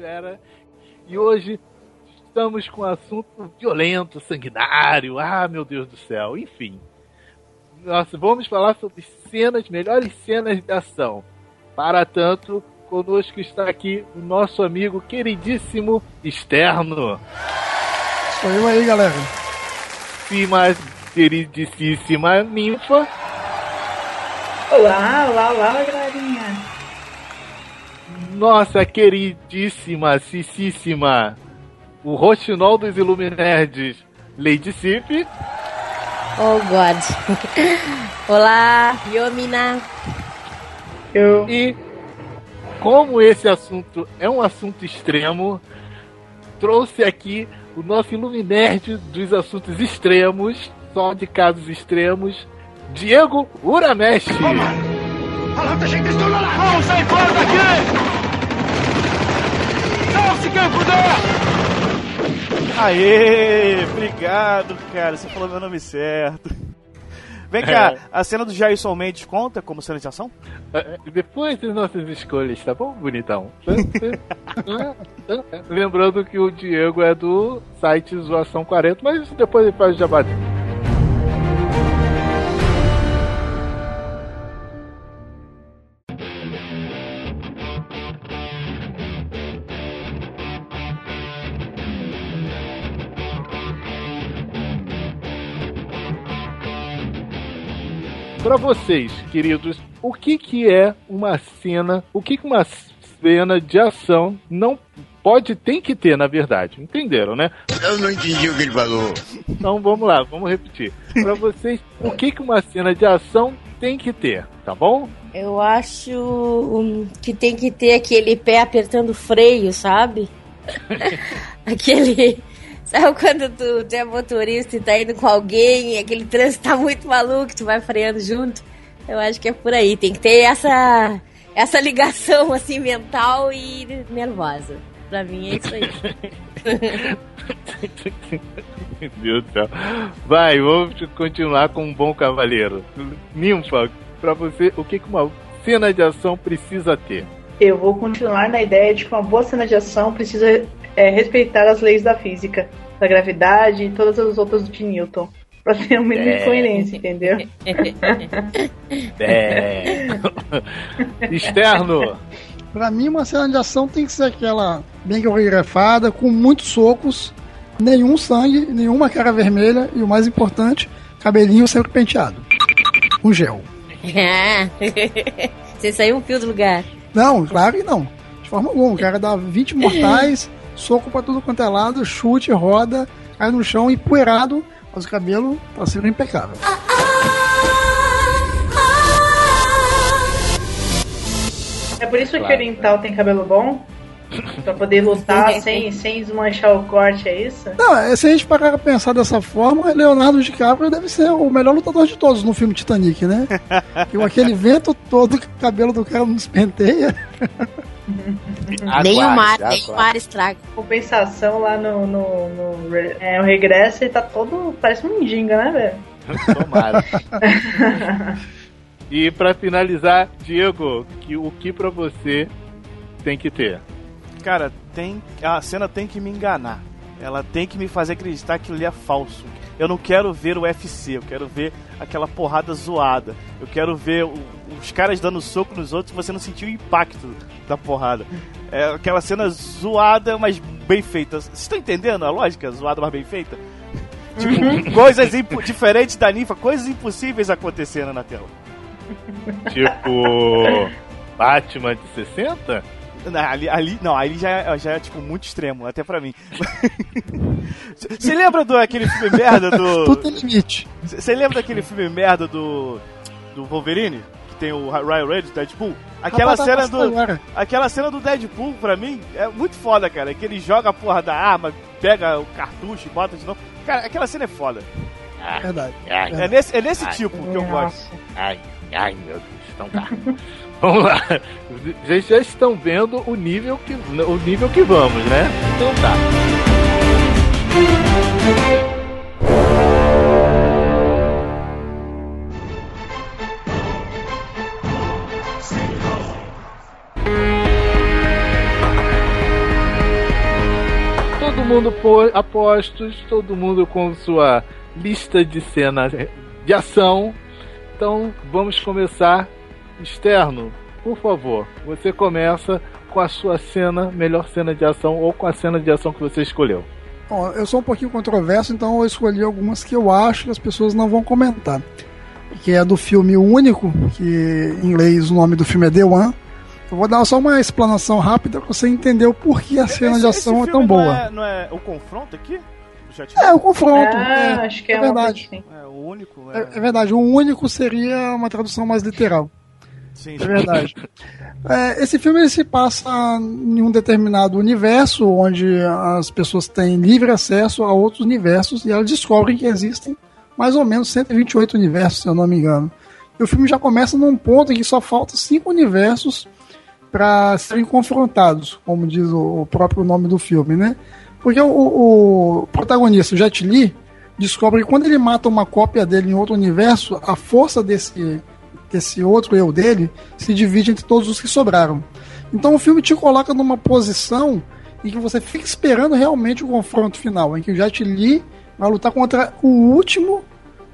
Blogosfera, e hoje estamos com um assunto violento, sanguinário, ah meu Deus do céu, enfim. Nossa, vamos falar sobre cenas, melhores cenas de ação. Para tanto, conosco está aqui o nosso amigo queridíssimo Externo. Sou eu aí, galera. E mais queridíssima Ninfa. Olá, olá, olá, galerinha. Nossa queridíssima, cicíssima, o roxinol dos Iluminerds, Lady Sif. Oh God. Olá, Yomina. Eu. E como esse assunto é um assunto extremo, trouxe aqui o nosso Illuminerd dos assuntos extremos, só de casos extremos, Diego Uramesh. Aê, obrigado, cara. Você falou meu nome certo. Vem cá, a cena do Jason Mendes conta como cena de ação? É, Depois das nossas escolhas, tá bom, bonitão? Lembrando que o Diego é do site Zoação 40, mas isso depois ele faz o jabá Pra vocês, queridos, o que que é uma cena, o que que uma cena de ação não pode, tem que ter, na verdade. Entenderam, né? Eu não entendi o que ele falou. Então vamos lá, vamos repetir. Pra vocês, o que que uma cena de ação tem que ter, tá bom? Eu acho hum, que tem que ter aquele pé apertando o freio, sabe? aquele. Sabe quando tu, tu é motorista e tá indo com alguém e aquele trânsito tá muito maluco, tu vai freando junto? Eu acho que é por aí. Tem que ter essa, essa ligação assim mental e nervosa. Pra mim é isso aí. Meu Deus do céu. Vai, vamos continuar com um bom cavaleiro. Ninfa, pra você, o que que uma cena de ação precisa ter? Eu vou continuar na ideia de que uma boa cena de ação precisa é, respeitar as leis da física, da gravidade e todas as outras de Newton. Pra ter um mínimo É. de coerência, entendeu? É. Externo. Pra mim, uma cena de ação tem que ser aquela bem coreografada, com muitos socos, nenhum sangue, nenhuma cara vermelha e o mais importante, cabelinho sempre penteado. Com gel. Você saiu um fio do lugar. Não, claro que não. De forma alguma. O cara dá 20 mortais, soco pra tudo quanto é lado, chute, roda, cai no chão, empoeirado, mas o cabelo tá sempre impecável. É por isso que o oriental tem cabelo bom? Pra poder lutar sem, sem desmanchar o corte, é isso? Não, é, se a gente parar pra pensar dessa forma, Leonardo DiCaprio deve ser o melhor lutador de todos no filme Titanic, né? Com aquele vento todo, que o cabelo do cara não despenteia. nem o mar, aguarde, nem o mar estraga. Compensação lá no, no, no é, o regresso, ele tá todo. parece um mendiga, né, velho? Tomara. E pra finalizar, Diego, que, o que pra você tem que ter? Cara, tem a cena tem que me enganar. Ela tem que me fazer acreditar que ali é falso. Eu não quero ver o UFC, eu quero ver aquela porrada zoada. Eu quero ver o- os caras dando soco nos outros e você não sentir o impacto da porrada. É aquela cena zoada, mas bem feita. Vocês estão entendendo a lógica? Zoada, mas bem feita? Tipo, coisas impo- diferentes da ninfa, coisas impossíveis acontecendo na tela. Tipo. Batman de 60? Não, ali, ali, não, ali já, é- já é tipo muito extremo, até pra mim. Você lembra do aquele filme merda do. Tudo tem limite. Você lembra daquele filme merda do. do Wolverine? Tem o Ryan Reynolds, Deadpool? Aquela Rapaz, tá cena do. agora. Aquela cena do Deadpool, pra mim, é muito foda, cara. Que ele joga a porra da arma, pega o cartucho e bota de novo. Cara, aquela cena é foda. Verdade. Ai, É nesse, é nesse Ai. tipo que eu gosto. ai, ai, meu Deus. Então tá. Vamos lá. Vocês já estão vendo o nível que, o nível que vamos, né? Então tá. Mundo a postos, todo mundo com sua lista de cenas de ação. Então vamos começar. Externo, por favor, você começa com a sua cena, melhor cena de ação ou com a cena de ação que você escolheu. Bom, eu sou um pouquinho controverso, então eu escolhi algumas que eu acho que as pessoas não vão comentar. Que é do filme Único, que em inglês o nome do filme é The One. Eu vou dar só uma explanação rápida pra você entender o porquê a cena Esse- de ação é tão não boa. É, não é o confronto aqui? É, o confronto. Ah, é, acho que é, é verdade. assim. É, o único. É, É, é verdade, o único seria uma tradução mais literal. Sim, É verdade. É, esse filme ele se passa em um determinado universo onde as pessoas têm livre acesso a outros universos e elas descobrem que existem mais ou menos 128 universos, se eu não me engano. E o filme já começa num ponto em que só faltam cinco universos para serem confrontados, como diz o, o próprio nome do filme, né? Porque o, o protagonista, o Jet Li, descobre que quando ele mata uma cópia dele em outro universo, a força desse esse outro eu dele se divide entre todos os que sobraram. Então o filme te coloca numa posição em que você fica esperando realmente o confronto final, em que o Jet Li vai lutar contra o último,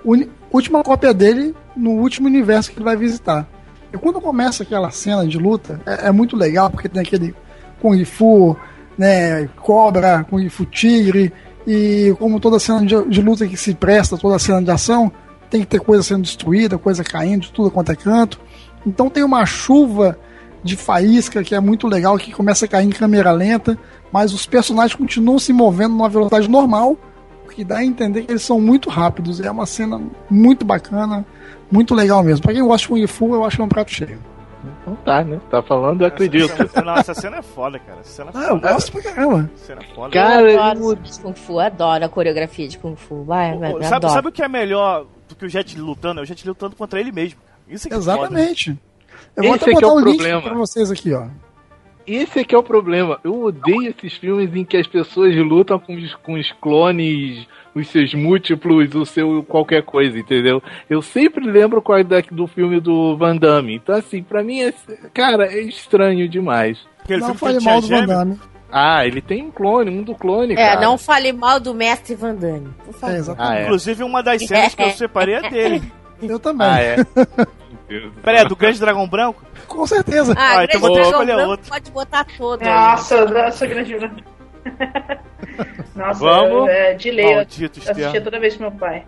uni- última cópia dele no último universo que ele vai visitar. E quando começa aquela cena de luta, é, é muito legal, porque tem aquele Kung Fu, né, cobra, Kung Fu tigre, e como toda cena de, de luta que se presta, toda cena de ação, tem que ter coisa sendo destruída, coisa caindo, de tudo quanto é canto. Então tem uma chuva de faísca que é muito legal, que começa a cair em câmera lenta, mas os personagens continuam se movendo numa velocidade normal, que dá a entender que eles são muito rápidos. É uma cena muito bacana, muito legal mesmo. Pra quem gosta de Kung Fu, eu acho que é um prato cheio. Então tá, né? Tá falando, eu acredito. Essa, essa, não, essa cena é foda, cara. Essa cena é Ah, eu foda. gosto pra caramba. Cena é foda. Cara, eu adoro eu- Kung Fu, adoro a coreografia de Kung Fu. Vai, vai, Ô, vai, sabe, adoro. sabe o que é melhor do que o Jet lutando? É o Jet lutando contra ele mesmo. Isso é que é foda. Exatamente. Eu vou Esse até é botar é o o link problema. pra vocês aqui, ó. Esse é que é o problema. Eu odeio esses filmes em que as pessoas lutam com os, com os clones, os seus múltiplos, o seu qualquer coisa, entendeu? Eu sempre lembro qual é da- do filme do Van Damme. Então, assim, pra mim, é, cara, é estranho demais. Aquele Não fale ele mal do Van. Damme. Ah, ele tem um clone, um do clone, É, cara. não fale mal do mestre Van Damme, por favor. É. Ah, é. Inclusive, uma das cenas que eu separei é dele. Eu também. Ah, é. Deus do Peraí, é do Grande Dragão Branco? Com certeza. Ah, Ah, então Grande vou ter que Dragão escolher Branco outro. pode botar todo aí. Nossa, nossa, grande branco. Nossa, Vamos? eu, é, de eu Maldito assistia externo. toda vez com meu pai.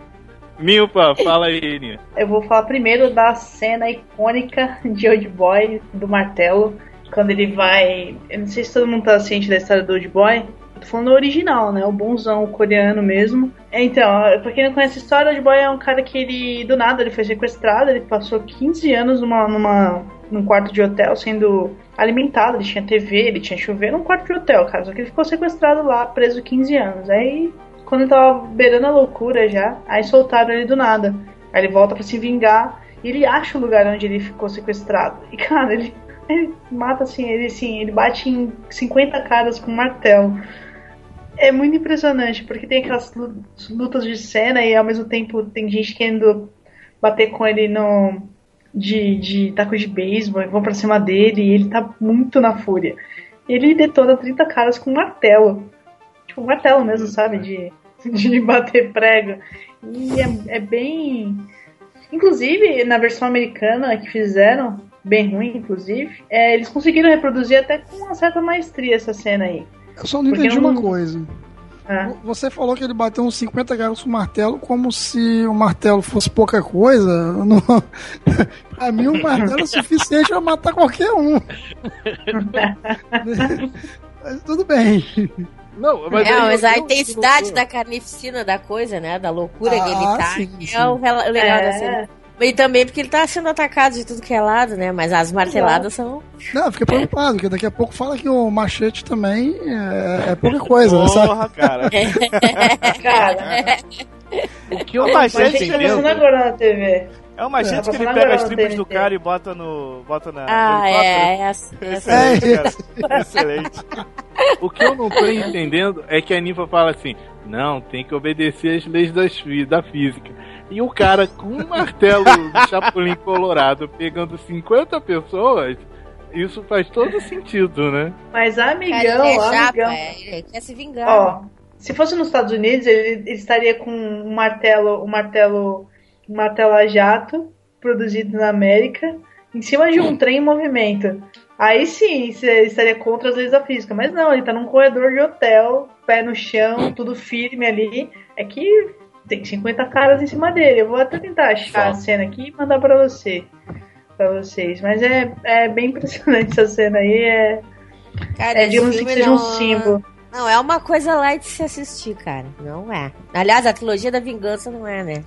Milpa, fala aí, Nia. Eu vou falar primeiro da cena icônica de Old Boy, do martelo, quando ele vai. Eu não sei se todo mundo tá ciente da história do Old Boy. Tô falando original, né? O bonzão, o coreano mesmo. Então, pra quem não conhece a história, Old Boy é um cara que ele, do nada, ele foi sequestrado, ele passou 15 anos numa, numa, num quarto de hotel sendo alimentado, ele tinha TV, ele tinha chuveiro, num quarto de hotel, cara. Só que ele ficou sequestrado lá, preso 15 anos. Aí, quando ele tava beirando a loucura já, aí soltaram ele do nada. Aí ele volta pra se vingar e ele acha o lugar onde ele ficou sequestrado. E cara, ele, ele mata assim, ele assim, ele bate em 50 caras com martelo. É muito impressionante, porque tem aquelas lu- lutas de cena e ao mesmo tempo tem gente querendo bater com ele no de, de taco de beisebol, e vão pra cima dele e ele tá muito na fúria. Ele detona 30 caras com um martelo. Tipo, um martelo mesmo, sabe? De, de bater prego. E é, é bem. Inclusive, na versão americana que fizeram, bem ruim, inclusive, é, eles conseguiram reproduzir até com uma certa maestria essa cena aí. Eu só não Porque entendi eu uma coisa. É. Você falou que ele bateu uns 50 gatos com o martelo como se o martelo fosse pouca coisa. Não... pra mim, o martelo é suficiente pra matar qualquer um. Mas tudo bem. Não, mas, é, aí mas a intensidade da carnificina da coisa, né? Da loucura que ele Ah, tá. sim, sim. É o legal da É. cena. E também porque ele tá sendo atacado de tudo que é lado, né? Mas as marteladas são. Não, fiquei preocupado, porque daqui a pouco fala que o machete também é, é pouca coisa, né, sabe? Porra, cara. Cara, O que eu Ô, não mas tô mas gente, tem que entendendo- passando agora na TV. É uma gente tá que ele pega as tripas do cara e bota no. bota na. Ah, no é. helicóptero. é, É, Excelente, cara. Excelente. O que eu não tô entendendo é que a Ninfa fala assim: não, tem que obedecer às leis das da física. E o cara com um martelo de Chapolin Colorado pegando 50 pessoas, isso faz todo sentido, né? Mas amigão, ele é chapa, amigão. é, ele quer se vingar. Ó, se fosse nos Estados Unidos, ele, ele estaria com um martelo, um martelo, um martelo a jato produzido na América, em cima de um trem em movimento. Aí sim, você estaria contra as leis da física. Mas não, ele tá num corredor de hotel, pé no chão, tudo firme ali. É que tem 50 caras em cima dele. Eu vou até tentar achar a cena aqui e mandar pra você. Pra vocês. Mas é, é bem impressionante essa cena aí. É, Cara, é digamos que filme seja um não- símbolo. Não, é uma coisa light de se assistir, cara. Não é. Aliás, a trilogia da vingança não é, né?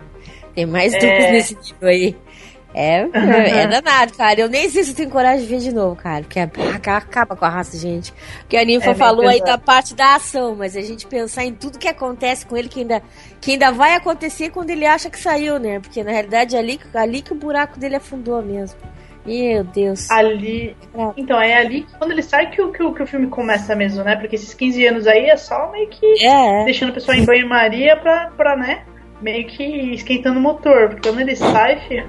Tem mais É. truques nesse nível aí. É, é danado, cara. Eu nem sei se eu tenho coragem de ver de novo, cara. Porque é- acaba com a raça, gente. Porque a Ninfa É falou aí da parte da ação, mas a gente pensar em tudo que acontece com ele, que ainda, que ainda vai acontecer quando ele acha que saiu, né? Porque na realidade é ali, ali que o buraco dele afundou mesmo. Meu Deus. Ali. Então, é ali que quando ele sai que o, que, o, que o filme começa mesmo, né? Porque esses 15 anos aí é só meio que É, é. deixando o pessoal em banho-maria pra, pra, né? Meio que esquentando o motor. Porque quando ele sai, filho.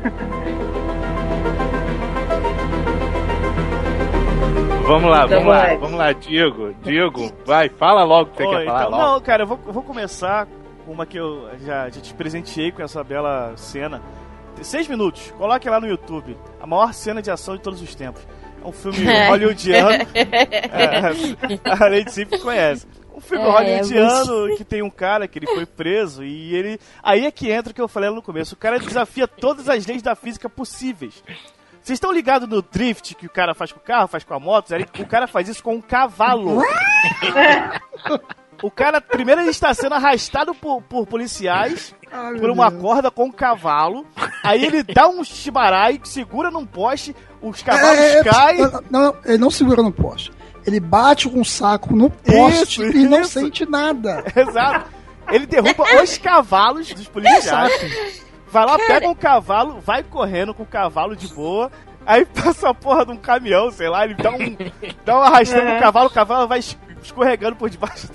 Vamos lá, Então vamos lá, vai. vamos lá, Diego. Diego, vai, fala logo o que você Ô, quer falar então, logo. não, cara, eu vou, vou começar com uma que eu já, já te presenteei com essa bela cena. Tem Seis minutos, coloque lá no YouTube. A maior cena de ação de todos os tempos. É um filme hollywoodiano. é, a Lady sempre conhece. Um filme É, hollywoodiano que tem um cara que ele foi preso e ele. Aí é que entra o que eu falei lá no começo. O cara desafia todas as leis da física possíveis. Vocês estão ligados no drift que o cara faz com o carro, faz com a moto? O cara faz isso com um cavalo. O cara, primeiro, ele está sendo arrastado por, por policiais Ai, por uma Deus. corda com um cavalo. Aí ele dá um chibarai, segura num poste, os cavalos É, é, caem. Não, não, ele não segura no poste. Ele bate com o saco no poste Isso, e não isso. sente nada. Exato. Ele derruba os cavalos dos policiais. Vai lá, pega um cavalo, vai correndo com o cavalo de boa. Aí passa a porra de um caminhão, sei lá, ele dá um, dá um arrastão no cavalo, o cavalo vai es- escorregando por debaixo.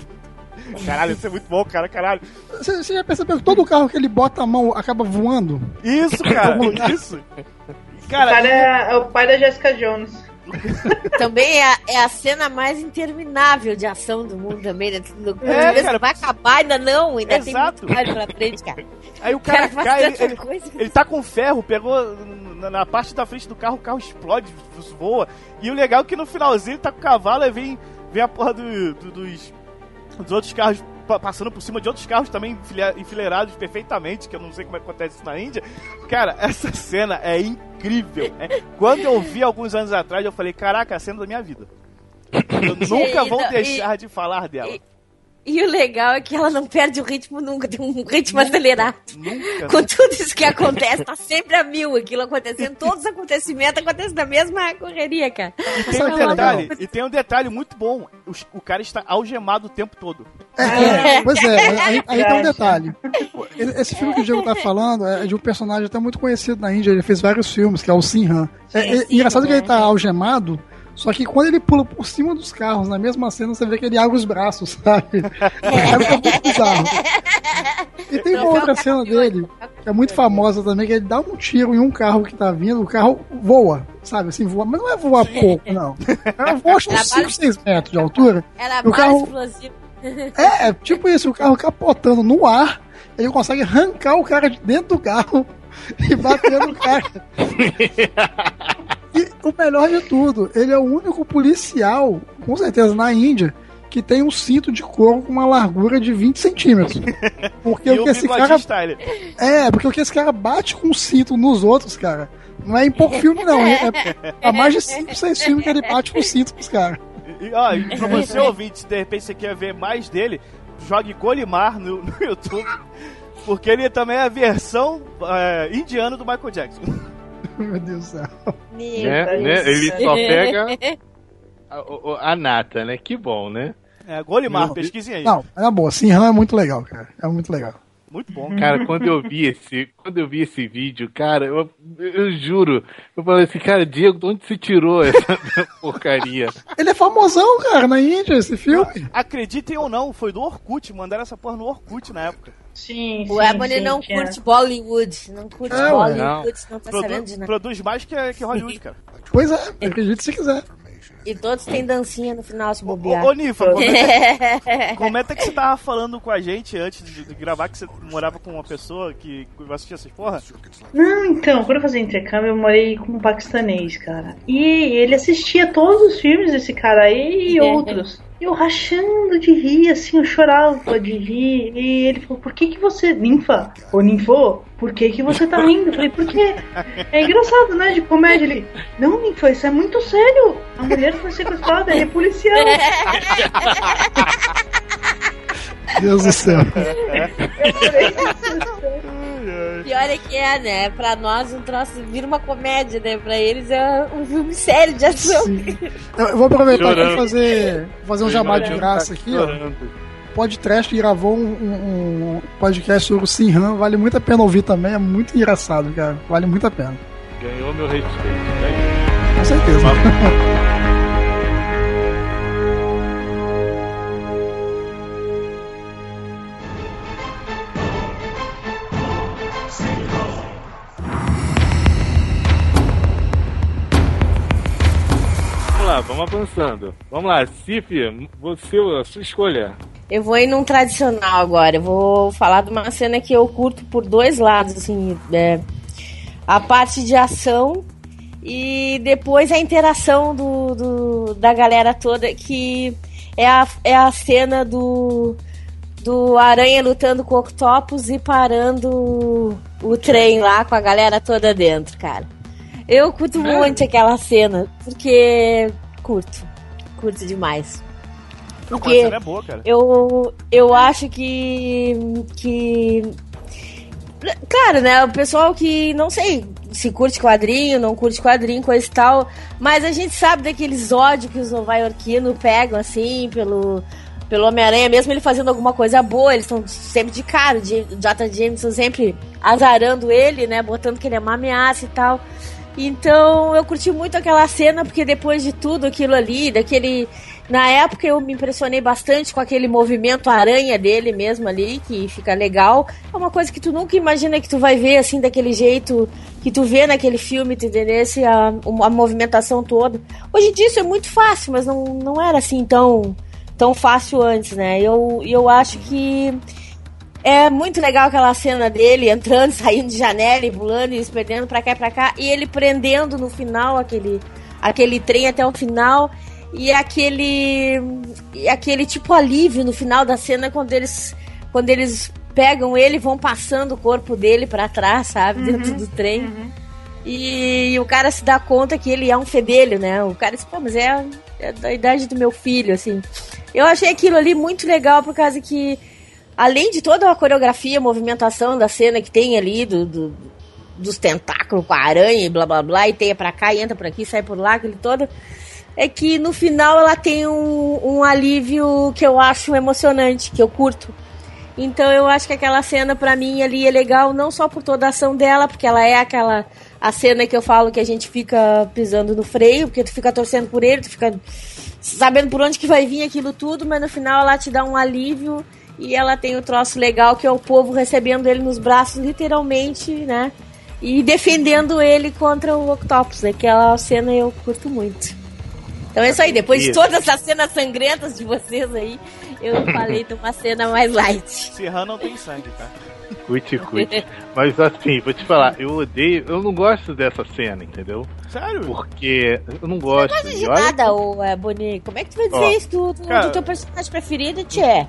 Caralho, isso é muito bom, cara, caralho. Você, você já percebeu que todo carro que ele bota a mão acaba voando? Isso, cara, isso. O Cara, cara é, é o pai da Jessica Jones. Também é a, é a cena mais interminável de ação do mundo também, né? No- É, cara. vai acabar, ainda não, ainda Exato. tem muito mais pra frente, cara. aí o cara, cara cai, ele, ele, coisa. ele tá com ferro, pegou na, na parte da frente do carro, o carro explode, voa. E o legal é que no finalzinho ele tá com o cavalo, aí vem, vem a porra do- do- dos, dos outros carros passando por cima de outros carros também enfileirados perfeitamente, que eu não sei como é que acontece isso na Índia. Cara, essa cena é incrível. né? Quando eu vi alguns anos atrás, eu falei, caraca, a cena da minha vida. Eu nunca vou não, e- deixar de falar dela. e- E o legal é que ela não perde o ritmo nunca, tem um ritmo acelerado. Nunca. Com tudo isso que acontece, tá sempre a mil aquilo acontecendo, todos os acontecimentos acontecem na mesma correria, cara. E tem Sabe um o que é detalhe, e tem um detalhe muito bom. Os- o cara está algemado o tempo todo. É, é, pois é, aí, aí tem um detalhe. Esse filme que o Diego tá falando é de um personagem até muito conhecido na Índia, ele fez vários filmes, que é o Sinhan. É, é, sim, engraçado que né? ele tá algemado, só que quando ele pula por cima dos carros, na mesma cena, você vê que ele abre os braços, sabe? É, muito bizarro. E tem uma outra cena dele, que é muito famosa também, que ele dá um tiro em um carro que tá vindo, o carro voa, sabe? Assim, voa, mas não é voar pouco, não. Cara voa acho que uns 5, 6 metros de altura. Era O carro- explosivo. É, é tipo isso, o carro capotando no ar, ele consegue arrancar o cara de dentro do carro e bater no cara. E o melhor de tudo, ele é o único policial, com certeza na Índia, que tem um cinto de couro com uma largura de 20 centímetros. Porque o que esse cara. style. É, porque o que esse cara bate com o cinto nos outros, cara. Não é em pouco filme, não. É, é, há mais de 5, 6 filmes que ele bate com o cinto pros caras. E, ó, e pra você ouvinte, se de repente você quer ver mais dele, jogue Golimar no, no YouTube. Porque ele também é a versão é, indiana do Michael Jackson. Meu Deus do céu. Né, Deus né? Ele só pega a, o- a nata, né? Que bom, né? É, Golimar, pesquisem aí. Não, é boa. Sinhan é muito legal, cara. É muito legal. Muito bom. Cara, quando eu vi esse, quando eu vi esse vídeo, cara, eu, eu juro, eu falei assim, cara, Diego, de onde você tirou essa porcaria? Ele é famosão, cara, na Índia, esse filme. Acreditem ou não, foi do Orkut, mandaram essa porra no Orkut na época. Sim, O sim, Ebony sim, não tinha. curte Bollywood. Não curte É, ué. Bollywood, não tá Produ- sabendo de nada. produz mais que, que Hollywood, cara. Pois é, acredite se quiser. E todos têm dancinha no final se Ô, bobear. ô Nifa, comenta, comenta que você tava falando com a gente antes de, de gravar que você morava com uma pessoa que assistia essas porra. Não, então, quando eu fazia intercâmbio, eu morei com um paquistanês, cara. E ele assistia todos os filmes desse cara aí e outros. E eu rachando de rir, assim, eu chorava de rir. E ele falou, por que que você... Ninfa? Ô, Ninfo? Por que que você tá rindo? Eu falei, por quê? É engraçado, né, de comédia. Ele, não, Ninfa, isso é muito sério. A mulher foi sequestrada, ele é policial. Deus do céu. Pior é que é, né? Pra nós um troço vira uma comédia, né? Pra eles é um filme sério de ação. Eu vou aproveitar e fazer, fazer um jabá de graça aqui, ó. Podcast gravou um, um- um podcast sobre o Sinhan, vale muito a pena ouvir também, é muito engraçado, cara. Vale muito a pena. Ganhou meu respeito. né? Com certeza. Vamos avançando. Vamos lá, Cif, você, a sua escolha. Eu vou ir num tradicional agora. Eu vou falar de uma cena que eu curto por dois lados, assim, é, a parte de ação e depois a interação do, do- da galera toda, que é a, é a cena do, do Aranha lutando com o Octopus e parando o, o trem lá com a galera toda dentro, cara. Eu curto muito aquela cena, porque curto, curto demais. Porque cena é boa, cara. eu, eu acho que. que. Claro, né? O pessoal que, não sei, se curte quadrinho, não curte quadrinho, coisa e tal. Mas a gente sabe daqueles ódios que os novaiorquinos pegam, assim, pelo. Pelo Homem-Aranha, mesmo ele fazendo alguma coisa boa, eles estão sempre de cara. O J. Jameson sempre azarando ele, né? Botando que ele é uma ameaça e tal. Então eu curti muito aquela cena, porque depois de tudo aquilo ali, daquele. Na época eu me impressionei bastante com aquele movimento aranha dele mesmo ali, que fica legal. É uma coisa que tu nunca imagina que tu vai ver assim daquele jeito que tu vê naquele filme, tu entendesse? A, a movimentação toda. Hoje em dia isso é muito fácil, mas não, não era assim tão, tão fácil antes, né? Eu, eu acho que é muito legal aquela cena dele entrando, saindo de janela e pulando e se perdendo pra cá e pra cá. E ele prendendo no final aquele, aquele trem até o final. E aquele. E aquele tipo alívio no final da cena quando eles. Quando eles pegam ele e vão passando o corpo dele pra trás, sabe? Dentro do trem. E, o cara se dá conta que ele é um fedelho, né? O cara diz, pô, mas é, é da idade do meu filho, assim. Eu achei aquilo ali muito legal por causa que além de toda a coreografia, movimentação da cena que tem ali, do, do- dos tentáculos com a aranha e blá blá blá, e teia pra cá e entra por aqui, sai por lá, aquele todo, é que no final ela tem um, um alívio que eu acho emocionante, que eu curto. Então eu acho que aquela cena pra mim ali é legal, não só por toda a ação dela, porque ela é aquela a cena que eu falo que a gente fica pisando no freio, porque tu fica torcendo por ele, tu fica sabendo por onde que vai vir aquilo tudo, mas no final ela te dá um alívio e ela tem o troço legal que é o povo recebendo ele nos braços, literalmente, né? E defendendo ele contra o Octopus. Aquela cena eu curto muito. Então é isso aí, depois de todas as cenas sangrentas de vocês aí, eu falei de uma cena mais light. Serran não tem sangue, tá? Cuite, cuite. Mas assim, vou te falar, eu odeio, eu não gosto dessa cena, entendeu? Sério? Porque eu não gosto. Não de E olha- nada, ô é, Boni. Como é que tu vai dizer Ó, isso do, do, cara- do teu personagem preferido, Tchê?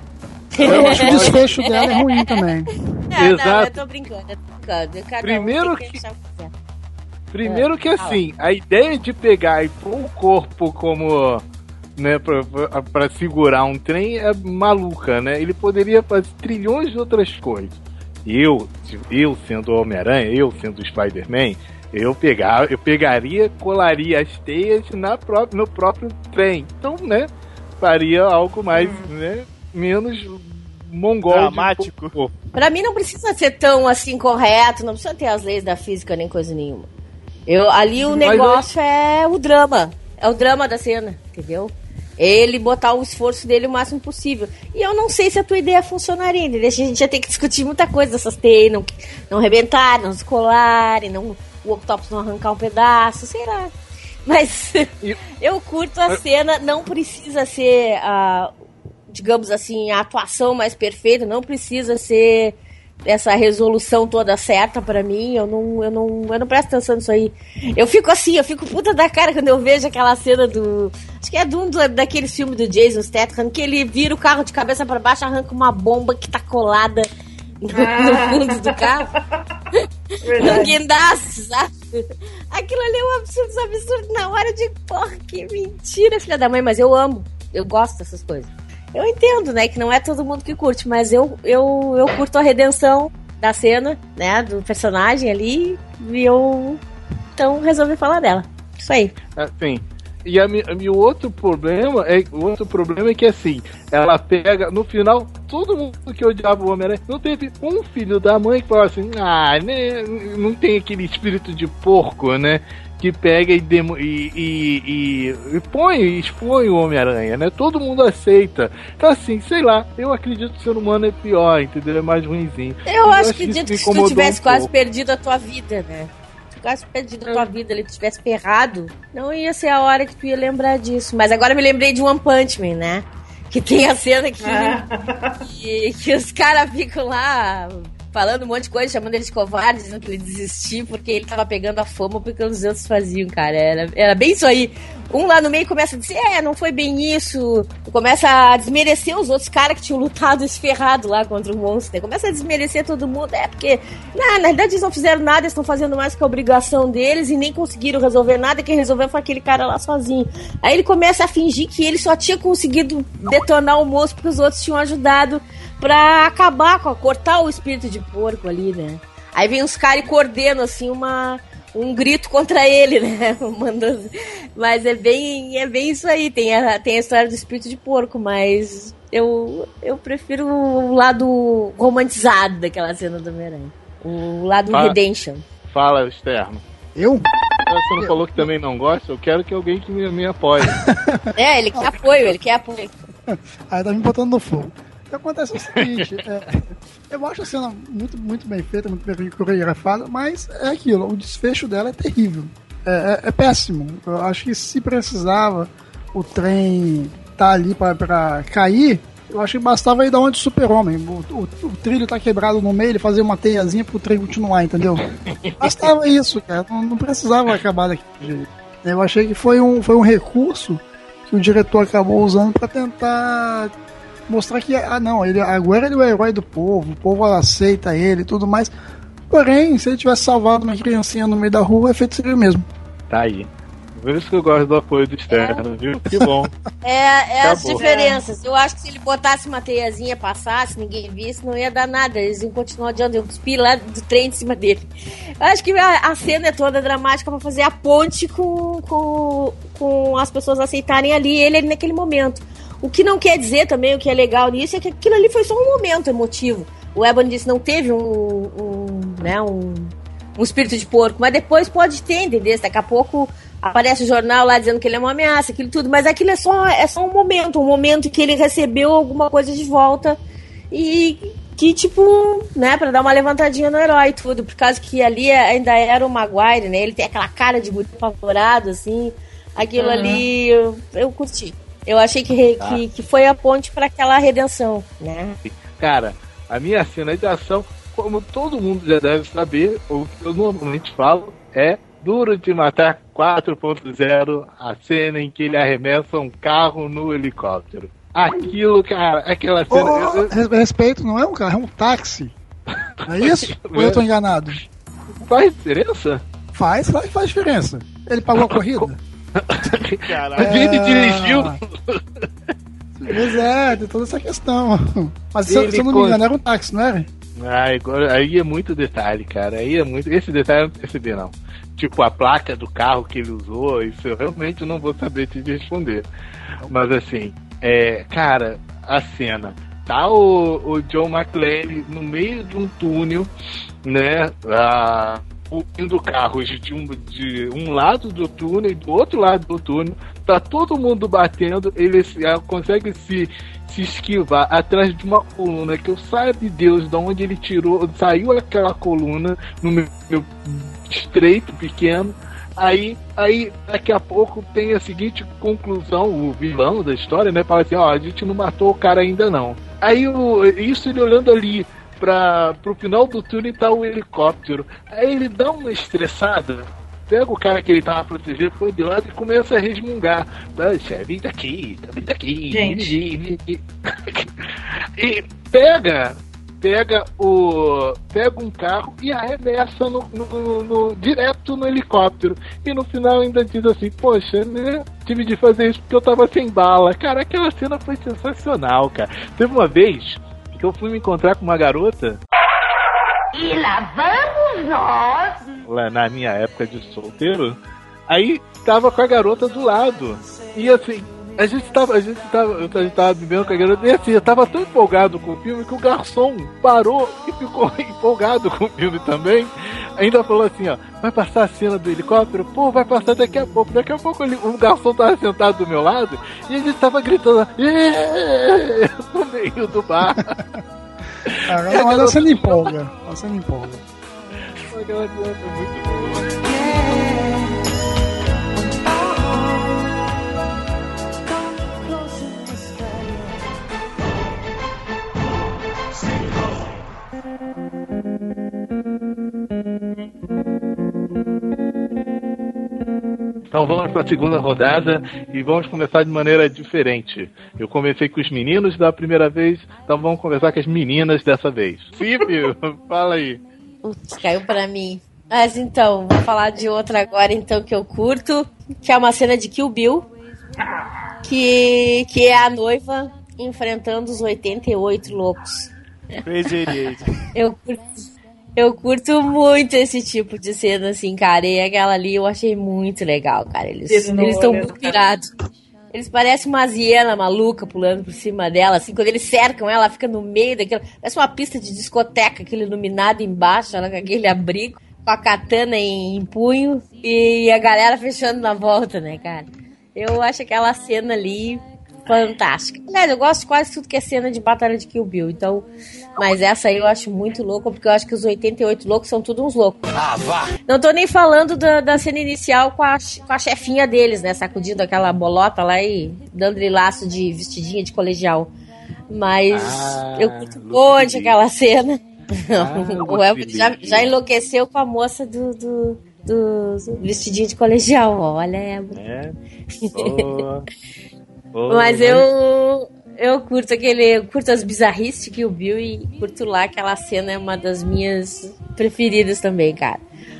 Eu acho o desfecho dela é ruim também. Não, não, Exato. eu tô brincando, eu tô brincando. Cada Primeiro um que- que. Primeiro que É, assim, a ideia de pegar e pôr o corpo como. Né, pra, pra- pra segurar um trem é maluca, né? Ele poderia fazer trilhões de outras coisas. Eu, eu sendo Homem-Aranha, eu sendo Spider-Man, eu, pegar, eu pegaria, colaria as teias na própria, no próprio trem. Então, né? Faria algo mais, né? Menos mongol. Dramático. Pra mim não precisa ser tão assim correto, não precisa ter as leis da física nem coisa nenhuma. Eu, ali o Mas negócio é o drama. É o drama da cena, entendeu? Ele botar o esforço dele o máximo possível. E eu não sei se a tua ideia funcionaria, entendeu? A gente ia ter que discutir muita coisa dessas teias, não, não arrebentar, não se colarem, não, o Octopus não arrancar um pedaço, sei lá. Mas eu curto a cena, não precisa ser a, digamos assim, a atuação mais perfeita, não precisa ser essa resolução toda certa pra mim, eu não, eu não, eu não presto atenção nisso aí. Eu fico assim, eu fico puta da cara quando eu vejo aquela cena do, acho que é de um do, daqueles filmes do Jason Statham, que ele vira o carro de cabeça pra baixo, arranca uma bomba que tá colada no, no fundo do carro. no guindaste, sabe? Aquilo ali é um absurdo, um absurdo na hora de, porra, que mentira, filha da mãe, mas eu amo, eu gosto dessas coisas. Eu entendo, né, que não é todo mundo que curte, mas eu, eu, eu curto a redenção da cena, né, do personagem ali, e eu, então, resolvi falar dela. Isso aí. Assim. E, a, e o outro problema é o outro problema é que assim, ela pega no final todo mundo que odiava o Homem-Aranha, não teve um filho da mãe que falou assim, ah, né, não tem aquele espírito de porco, né? Que pega e, demo, e, e, e, e põe, expõe o Homem-Aranha, né? Todo mundo aceita. Então, assim, sei lá, eu acredito que o ser humano é pior, entendeu? É mais ruimzinho. Eu E acho que dito que se tu tivesse um quase perdido a tua vida, né? Se tu quase perdido a tua vida, ele tivesse ferrado, não ia ser a hora que tu ia lembrar disso. Mas agora me lembrei de One Punch Man, né? Que tem a cena que, que, que os caras ficam lá falando um monte de coisa, chamando ele de covarde, dizendo que ele desistiu porque ele tava pegando a fama porque os outros faziam, cara. Era, era bem isso aí. Um lá no meio começa a dizer, é, não foi bem isso. Começa a desmerecer os outros caras que tinham lutado esferrado lá contra o monstro. Começa a desmerecer todo mundo. É, porque, na, na verdade, eles não fizeram nada, eles estão fazendo mais que a obrigação deles e nem conseguiram resolver nada. Quem resolveu foi aquele cara lá sozinho. Aí ele começa a fingir que ele só tinha conseguido detonar o monstro porque os outros tinham ajudado pra acabar com, cortar o espírito de porco ali, né? Aí vem os caras e coordenam, assim, uma, um grito contra ele, né? Mandando... Mas é bem, é bem isso aí. Tem a, tem a história do espírito de porco, mas eu, eu prefiro o lado romantizado daquela cena do Homem-Aranha. O lado Fala. redemption. Fala, externo. Eu? Você não falou que também não gosta? Eu quero que alguém que me, me apoie. É, ele quer apoio, ele quer apoio. Aí tá me botando no fogo. Que acontece é o seguinte, é, eu acho a cena muito, muito bem feita, muito bem coreografada, mas é aquilo, o desfecho dela é terrível. É, é- é péssimo. Eu acho que se precisava o trem tá ali pra cair, eu acho que bastava ir da onde o super-homem. O, o- o trilho tá quebrado no meio, ele fazer uma teiazinha pro trem continuar, entendeu? Bastava isso, cara. Não, não precisava acabar daquele jeito. Eu achei que foi um, foi um recurso que o diretor acabou usando pra tentar mostrar que, ah não, ele agora ele é o herói do povo, o povo aceita ele e tudo mais. Porém, se ele tivesse salvado uma criancinha no meio da rua, o efeito seria o mesmo. Tá aí. Por isso que eu gosto do apoio do externo, viu? Que bom. É, é as diferenças. Eu acho que se ele botasse uma teiazinha, passasse, ninguém visse, não ia dar nada. Eles iam continuar adiando, iam cuspir lá do trem em cima dele. Eu acho que a, a cena é toda dramática pra fazer a ponte com, com, com as pessoas aceitarem ali ele ali naquele momento. O que não quer dizer também, o que é legal nisso, é que aquilo ali foi só um momento emotivo. O Ebony disse não teve um, um, né, um, um espírito de porco, mas depois pode ter, entendeu? Daqui a pouco aparece o jornal lá dizendo que ele é uma ameaça, aquilo tudo, mas aquilo é só, é só um momento, um momento que ele recebeu alguma coisa de volta e que, tipo, né, pra dar uma levantadinha no herói e tudo, por causa que ali ainda era o Maguire, né? Ele tem aquela cara de muito apavorado, assim. Aquilo Uhum. ali eu, eu curti. Eu achei que, Tá. que, que foi a ponte pra aquela redenção, né? Cara, a minha cena de ação, como todo mundo já deve saber, o que eu normalmente falo é Duro de Matar 4.0, a cena em que ele arremessa um carro no helicóptero. Aquilo, cara, aquela cena. ô, eu- eu- res- respeito, não é um carro, é um táxi. É isso? Ou eu tô enganado? faz diferença? Faz, que faz diferença. Ele pagou a corrida? Caralho. Mas ele dirigiu. Pois é, tem toda essa questão. Mas se, eu- se eu não me engano, era um táxi, não era? Ai, agora- aí é muito detalhe, cara. Aí é muito. Esse detalhe eu não percebi, não. Tipo, a placa do carro que ele usou, isso eu realmente não vou saber te responder. Mas assim, é, cara, a cena. Tá o, o John McClane no meio de um túnel, né? Ah, indo carros de um, de um lado do túnel e do outro lado do túnel. Tá todo mundo batendo, ele se- ah, consegue se, se esquivar atrás de uma coluna que eu sabe Deus de onde ele tirou, saiu aquela coluna no meu, meu estreito pequeno. Aí, aí, daqui a pouco tem a seguinte conclusão, o vilão da história, né? Fala assim, ó, a gente não matou o cara ainda não. Aí o, isso ele olhando ali para pro final do túnel tá o helicóptero. Aí ele dá uma estressada, pega o cara que ele tava protegendo, foi de lado e começa a resmungar. Poxa, vem daqui, tá vem daqui. Gente. E pega, pega o. pega um carro e arremessa no, no- no- no- direto no helicóptero. E no final ainda diz assim, poxa, né? Tive de fazer isso porque eu tava sem bala. Cara, aquela cena foi sensacional, cara. Teve uma vez que eu fui me encontrar com uma garota E lá vamos nós. lá na minha época de solteiro, aí tava com a garota do lado. E assim, a gente tava, a gente tava, a gente tava bebendo com a garota, e assim, eu tava tão empolgado com o filme que o garçom parou e ficou empolgado com o filme também. Ainda falou assim, ó, vai passar a cena do helicóptero? Pô, vai passar daqui a pouco. Daqui a pouco ele, o garçom tava sentado do meu lado e a gente tava gritando "Êêê!" no meio do bar. Mas você me empolga. Você me empolga. Aquela foi muito boa. Então vamos para a segunda rodada e vamos começar de maneira diferente. Eu comecei com os meninos da primeira vez, então vamos começar com as meninas dessa vez. Cípio, fala aí. Putz, caiu pra mim. Mas então, vou falar de outra agora então que eu curto, que é uma cena de Kill Bill, que, que é a noiva enfrentando os 88 loucos. Crazy 88. Eu curto, eu curto muito esse tipo de cena, assim, cara. E aquela ali eu achei muito legal, cara. Eles estão muito pirados. Eles parecem uma hiena maluca pulando por cima dela, assim, quando eles cercam ela, ela fica no meio daquilo. Parece uma pista de discoteca, aquele iluminado embaixo, ela com aquele abrigo, com a katana em, em punho e a galera fechando na volta, né, cara? Eu acho aquela cena ali fantástica. Aliás, eu gosto de quase tudo que é cena de batalha de Kill Bill, então. Mas essa aí eu acho muito louca, porque eu acho que os 88 loucos são todos uns loucos. Ah, vá! Não tô nem falando da, da cena inicial com a, com a chefinha deles, né? Sacudindo aquela bolota lá e dando-lhe laço de vestidinha de colegial. Mas Ah, eu curto muito aquela cena. Ah, o Elvis já, já enlouqueceu com a moça do, do, do vestidinho de colegial. Olha. É. Boa. Boa. Mas eu eu curto aquele, eu curto as bizarrices que o Bill e curto lá aquela cena é uma das minhas preferidas também, cara.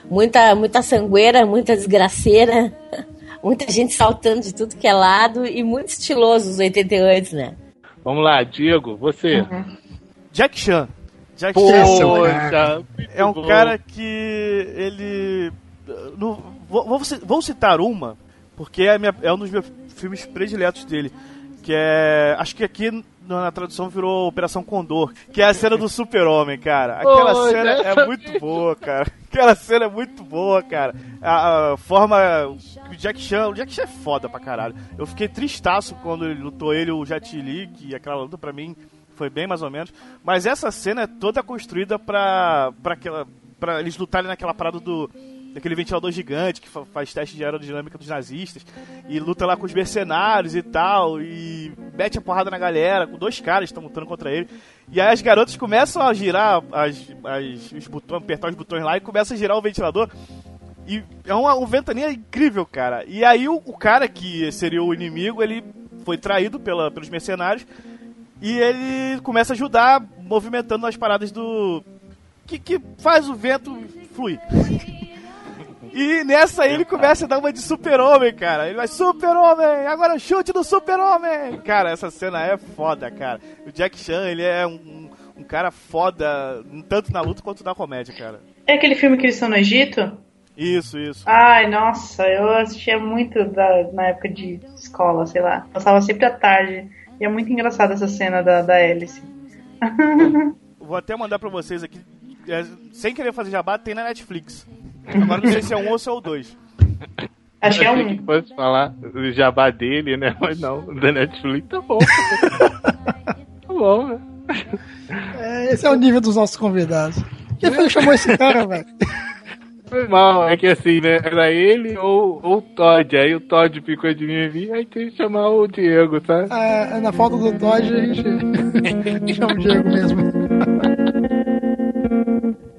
Muita muita sangueira, muita desgraceira, muita gente saltando de tudo que é lado e muito estiloso os 88, né? Vamos lá, Diego, você. Jack Chan. Jack Poxa, Chan muito é um bom. cara que ele. no- vou, vou ci- vou citar uma, porque é, a minha- é um dos meus filmes prediletos dele. Que é. Acho que aqui na tradução virou Operação Condor, que é a cena do Super-Homem, cara. Aquela Oi, cena é muito boa, cara. Aquela cena é muito boa, cara. A, a forma que o Jack Chan. O Jack Chan é foda pra caralho. Eu fiquei tristaço quando ele lutou ele, o Jet Li, que aquela luta pra mim foi bem mais ou menos. Mas essa cena é toda construída pra, pra, aquela, pra eles lutarem naquela parada do, daquele ventilador gigante que fa- faz teste de aerodinâmica dos nazistas e luta lá com os mercenários e tal e mete a porrada na galera com dois caras estão lutando contra ele. E aí as garotas começam a girar as, as- os botões, apertar os botões lá e começam a girar o ventilador. E é uma, um ventania incrível, cara. E aí o, o cara que seria o inimigo, ele foi traído pela, pelos mercenários e ele começa a ajudar movimentando as paradas do. que, que faz o vento fluir. E nessa aí ele começa a dar uma de super-homem, cara. Ele vai, super-homem! Agora chute do super-homem! Cara, essa cena é foda, cara. O Jack Chan, ele é um, um cara foda, tanto na luta quanto na comédia, cara. É aquele filme que eles estão no Egito? Isso, isso. Ai, nossa, eu assistia muito da- na época de escola, sei lá. Passava sempre à tarde. E é muito engraçada essa cena da, da hélice. Vou até mandar pra vocês aqui, é, sem querer fazer jabá, tem na Netflix. Agora não sei se é um ou se é o dois. Acho que é um. que fosse falar do jabá dele, né? Mas não, da Netflix tá bom. tá bom, né? É, esse é o nível dos nossos convidados. Quem foi que chamou esse cara, velho? Foi mal, é que assim, né? Era ele ou, ou o Todd. Aí o Todd ficou de mim aí tem que chamar o Diego, tá? É, na falta do Todd, a gente chama o Diego mesmo.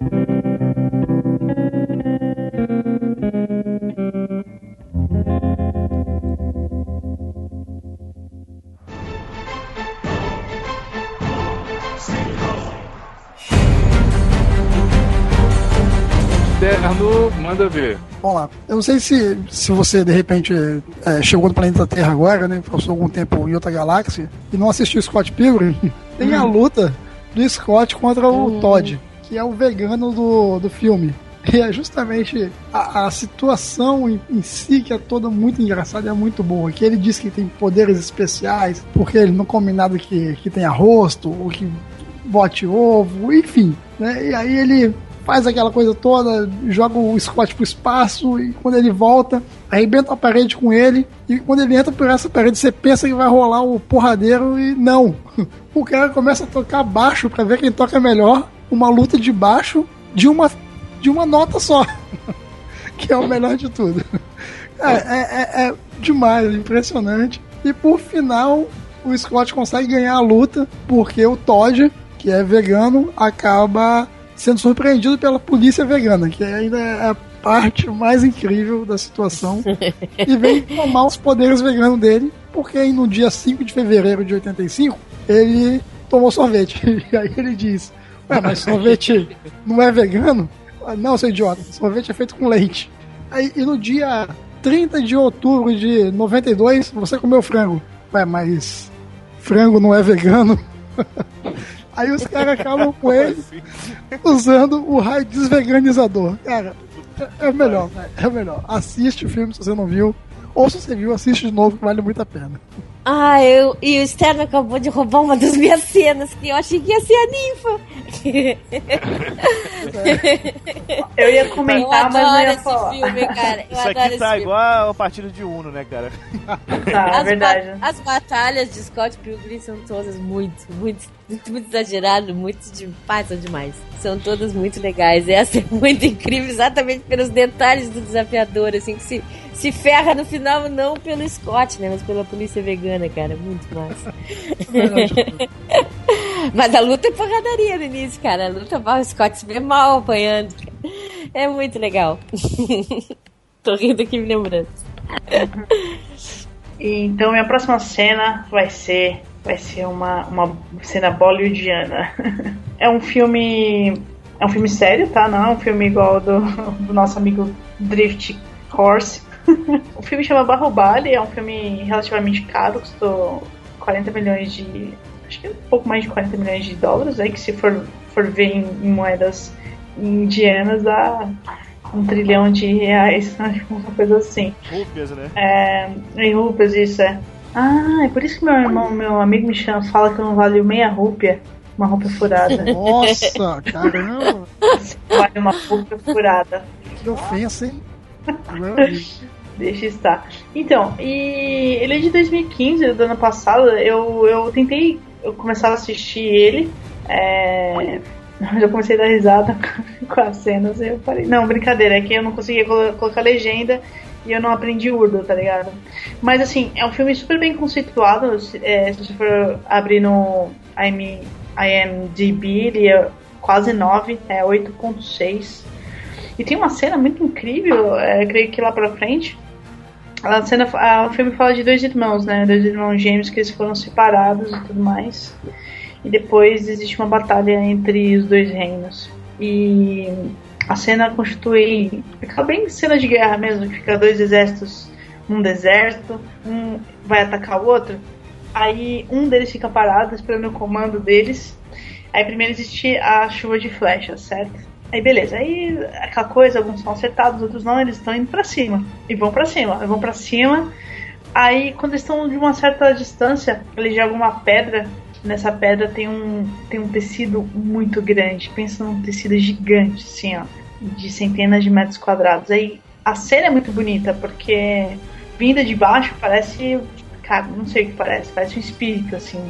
Manda ver. Vamos lá. Eu não sei se, se você, de repente, é, chegou no planeta Terra agora, né? Passou algum tempo em outra galáxia e não assistiu Scott Pilgrim. Tem a luta do Scott contra o Todd, que é o vegano do, do filme. E é justamente a, a situação em, em si que é toda muito engraçada e é muito boa. Que ele diz que tem poderes especiais, porque ele não come nada que, que tenha rosto, ou que bote ovo, enfim. Né? E aí ele faz aquela coisa toda, joga o Scott pro espaço e quando ele volta, arrebenta a parede com ele. E quando ele entra por essa parede, você pensa que vai rolar o porradeiro e não. O cara começa a tocar baixo pra ver quem toca melhor. Uma luta de baixo de uma, de uma nota só. que é o melhor de tudo. É, é, é- é demais, impressionante. E por final, o Scott consegue ganhar a luta porque o Todd, que é vegano, acaba sendo surpreendido pela polícia vegana, que ainda é a parte mais incrível da situação. e vem tomar os poderes veganos dele, porque aí no dia 5 de fevereiro de 85, ele tomou sorvete. E aí ele diz: Ué, mas sorvete não é vegano? Ah, Não, seu idiota, sorvete é feito com leite. Aí, e no dia 30 de outubro de 92, você comeu frango. Ué, mas frango não é vegano? Aí os caras acabam com ele usando o raio desveganizador. Cara, é, é melhor, é melhor. Assiste o filme se você não viu. Ou se você viu, assiste de novo que vale muito a pena. Ah, eu, e o Sterno acabou de roubar uma das minhas cenas, que eu achei que ia ser a ninfa. Eu ia eu comentar, mas não adoro ia esse falar. filme, cara. Eu Isso adoro aqui esse tá filme. igual a partida de Uno, né, cara? Tá, é As, verdade. ba- as batalhas de Scott Pilgrim são todas muito, muito, muito, muito exageradas, muito de, passam demais. São todas muito legais. Essa é muito incrível, exatamente pelos detalhes do desafiador, assim, que se, se ferra no final, não pelo Scott, né, mas pela polícia vegana, cara. Muito massa. mas a luta é porradaria no início, cara. A luta, o Scott se vê mal apanhando. É muito legal. Tô rindo aqui me lembrando. Então minha próxima cena vai ser vai ser uma, uma cena bollywoodiana. É um filme é um filme sério, tá? Não é um filme igual do, do nosso amigo Drift Horse. o filme chama Bahubali, é um filme relativamente caro, custou 40 milhões de acho que é um pouco mais de 40 milhões de dólares, aí que se for for ver em, em moedas indianas dá um trilhão de reais, uma coisa assim. Rúpias, né? É, em rupias, isso é. Ah, é por isso que meu irmão, meu amigo me chama, fala que não vale meia rúpia, uma rúpia furada. Nossa, caramba, vale uma rúpia furada. que ofensa, hein? Deixa estar. Então, e ele é de 2015, do ano passado. Eu, eu tentei eu começar a assistir ele. é, Eu comecei a dar risada com as cenas eu falei, não, brincadeira, é que eu não conseguia colo- colocar legenda e eu não aprendi urdo, tá ligado? Mas assim, é um filme super bem conceituado. Se, é, se você for abrir no IM, IMDB, ele é quase 9, é 8.6. E tem uma cena muito incrível, é, creio que lá pra frente. A cena, a, o filme fala de dois irmãos, né? Dois irmãos gêmeos que eles foram separados e tudo mais. E depois existe uma batalha entre os dois reinos. E a cena constitui. Fica bem cena de guerra mesmo, que fica dois exércitos num deserto, um vai atacar o outro. Aí um deles fica parado esperando o comando deles. Aí primeiro existe a chuva de flechas, certo? Aí beleza, aí aquela coisa, alguns são acertados, outros não, eles estão indo pra cima. E vão pra cima, vão pra cima. Aí quando eles estão de uma certa distância, eles jogam uma pedra. Nessa pedra tem um, tem um tecido muito grande. Pensa num tecido gigante, assim, ó. De centenas de metros quadrados. Aí a cena é muito bonita, porque vinda de baixo parece. Cara, não sei o que parece, parece um espírito, assim.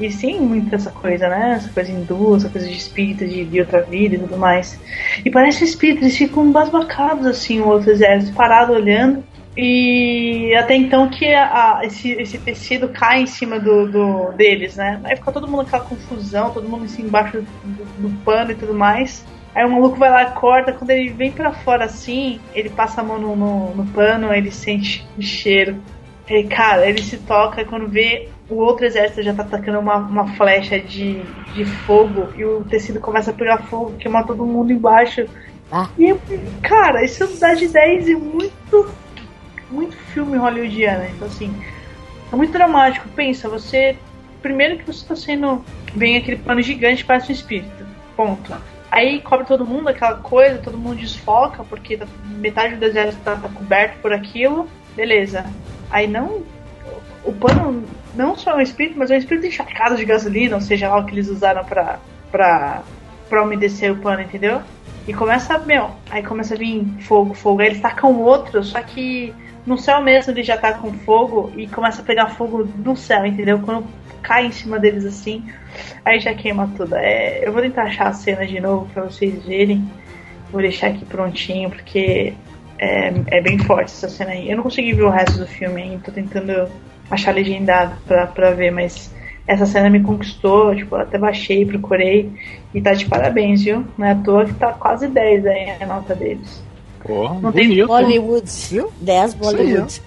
E tem muito essa coisa, né? Essa coisa hindu, essa coisa de espírito, de, de outra vida e tudo mais. E parece um espírito, eles ficam basbacados, assim, o outro exército, parado olhando. E até então que a, esse, esse tecido cai em cima do, do- deles, né? Aí fica todo mundo aquela confusão, todo mundo assim embaixo do, do pano e tudo mais. Aí o maluco vai lá corta, quando ele vem pra fora assim, ele passa a mão no, no, no pano, ele sente o cheiro. Ele, cara, ele se toca quando vê o outro exército já tá atacando uma, uma flecha de, de fogo e o tecido começa a pegar fogo, queimar todo mundo embaixo. Ah. E, cara, isso dá de 10 e muito, muito filme hollywoodiano. Então, assim, é muito dramático. Pensa, você. Primeiro que você tá sendo. Vem aquele pano gigante, parece um espírito. Ponto. Aí cobre todo mundo, aquela coisa, todo mundo desfoca, porque tá- metade do exército tá, tá coberto por aquilo. Beleza. Aí não. O pano não só é um espírito, mas é um espírito encharcado de gasolina, ou seja lá o que eles usaram pra, pra, pra umedecer o pano, entendeu? E começa, meu, aí começa a vir fogo, fogo. Aí eles tacam outro, só que no céu mesmo eles já tacam fogo e começa a pegar fogo no céu, entendeu? Quando cai em cima deles assim, aí já queima tudo. É, eu vou tentar achar a cena de novo pra vocês verem. Vou deixar aqui prontinho, porque é, é bem forte essa cena aí. Eu não consegui ver o resto do filme ainda, tô tentando achar legendado pra, pra ver, mas essa cena me conquistou, tipo, eu até baixei, procurei, e tá de parabéns, viu? Não é à toa que tá quase 10 aí a nota deles. Porra, Não tem bonito. Bollywood. Viu? 10 Bollywood.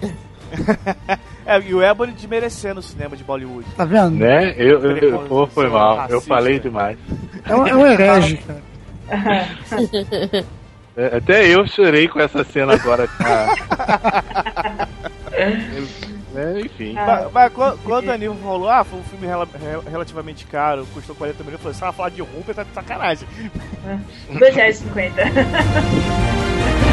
É, e o Ebony desmerecendo o cinema de Bollywood. Tá vendo? Né? Eu, eu, eu- pô, foi mal. Eu Racista. falei demais. É um, é um herege, cara. É, Até eu chorei com essa cena agora. cara. É, enfim. Ah, Mas, mas quando, quando a Nivo falou, ah, foi um filme rel- relativamente caro, custou 40 milhões, eu falei, se ela falar de roupa, tá de sacanagem. R$2,50.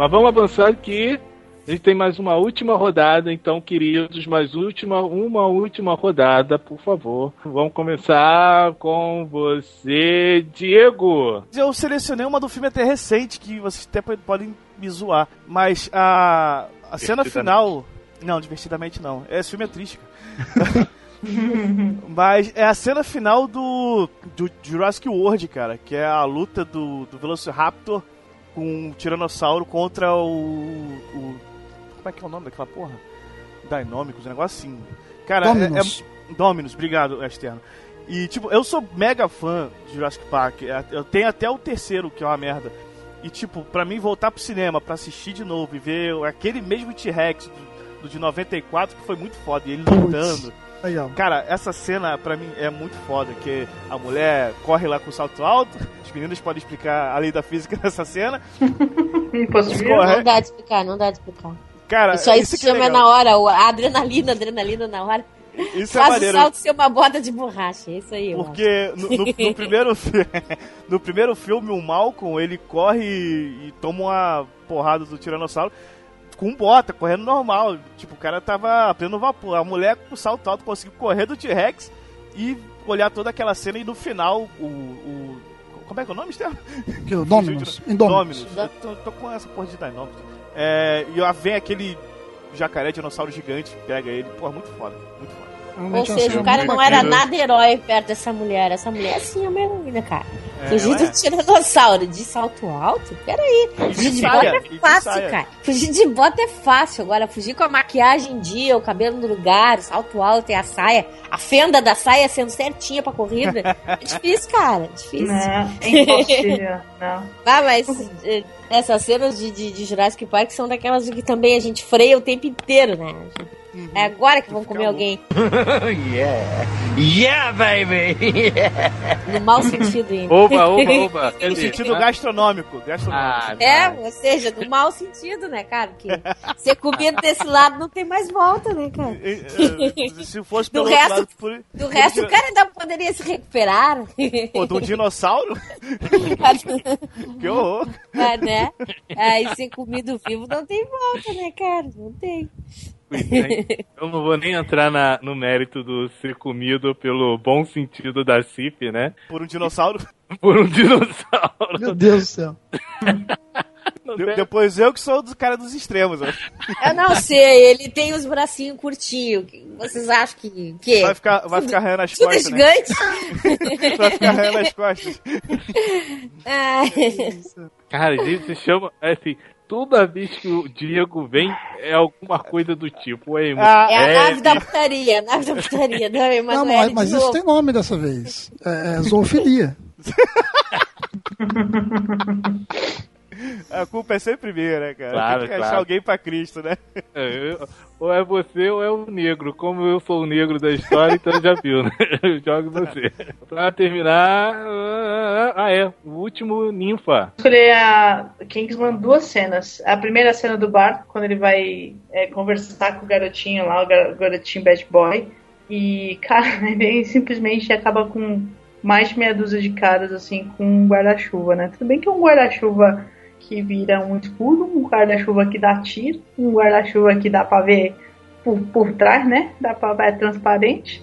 Mas vamos avançar que a gente tem mais uma última rodada, então, queridos, mais última, uma última rodada, por favor. Vamos começar com você, Diego. Eu selecionei uma do filme até recente, que vocês até po- podem me zoar, mas a, a cena final... Não, divertidamente não. Esse filme é triste, cara. Mas é a cena final do, do Jurassic World, cara, que é a luta do, do Velociraptor com o Tiranossauro contra o, o- Como é que é o nome daquela porra? Dynamicus, um negócio assim. Cara, é- Dominus. é. Dominus, obrigado, Externo. E, tipo, eu sou mega fã de Jurassic Park. É, Eu tenho até o terceiro, que é uma merda. E, tipo, pra mim voltar pro cinema, pra assistir de novo e ver aquele mesmo T-Rex do, do de 94, que foi muito foda. E ele Putz. lutando. Aí, ó. Cara, essa cena pra mim é muito foda, que a mulher corre lá com o salto alto, os meninos podem explicar a lei da física dessa cena. Corre. Não dá de explicar, não dá de explicar. Cara, Isso aí isso se que é chama legal. na hora, o- a adrenalina, adrenalina na hora. Isso é Faz o maneiro. salto ser uma borda de borracha, é isso aí. Porque no, no- no primeiro, fi- no primeiro filme, o Malcolm, ele corre e, e toma uma porrada do Tiranossauro com bota, correndo normal. Tipo, o cara tava a pleno vapor. A mulher com salto alto conseguiu correr do T-Rex e olhar toda aquela cena e no final o. o como é que é o nome? Que o Dominus. Indominus. Dominus. Tô, tô com essa porra de Dinominus. É, e vem aquele jacaré dinossauro gigante, pega ele. Porra, muito foda. Muito foda. Ou é seja, o cara não bacana. era nada herói perto dessa mulher. Essa mulher sim é uma heroína, cara. É, Fugir do é. tiranossauro de salto alto? Peraí. Fugir de bota é fácil, cara. Fugir de bota é fácil. Agora, fugir com a maquiagem em dia, o cabelo no lugar, o salto alto e a saia, a fenda da saia sendo certinha pra corrida. É difícil, cara. É difícil. Não, é impossível. não. Ah, mas eh, essas cenas de, de, de Jurassic Park são daquelas que também a gente freia o tempo inteiro, né? É agora que vão comer alguém. yeah. Yeah, baby. No mau sentido ainda. Oba, oba, oba. No sentido gastronômico. gastronômico. ah, É, vai. ou seja, no mau sentido, né, cara? Porque ser comido desse lado não tem mais volta, né, cara? Se fosse Do pelo outro resto- lado, por, Do resto, o cara ainda poderia se recuperar. Pô, de um dinossauro? Que horror. Mas, né? Aí ser comido vivo não tem volta, né, cara? Não tem. Eu não vou nem entrar na- no mérito do ser comido pelo bom sentido da CIP, né? Por um dinossauro. Por um dinossauro. Meu Deus do céu. De- depois eu que sou do cara dos extremos. ó. Eu não sei, ele tem os bracinhos curtinhos. Vocês acham que. que? Vai ficar, vai ficar arranhando as Tudo costas, né? gigante? Vai ficar arranhando as costas. Ai. Cara, gente, se chama. é Assim, toda vez que o Diego vem, é alguma coisa do tipo. É, Ah, É a é, nave da putaria, a nave da putaria. Não, Não, Emanuele, mas, de mas isso novo. tem nome dessa vez. É, é zoofilia. A culpa é sempre minha, né, cara? Claro, Tem que achar claro. alguém pra Cristo, né? É, eu- ou é você ou é o negro. Como eu sou o negro da história, então já viu, né? Eu jogo você. Pra terminar. Ah, é. O último ninfa. escolher a Kingsman duas cenas. A primeira cena do bar, quando ele vai é, conversar com o garotinho lá, o gar- garotinho bad boy. E, cara, ele simplesmente acaba com mais de meia dúzia de caras, assim, com um guarda-chuva, né? Tudo bem que é um guarda-chuva que vira um escudo, um guarda-chuva que dá tiro, um guarda-chuva que dá pra ver por, por trás, né? Dá pra ver é transparente.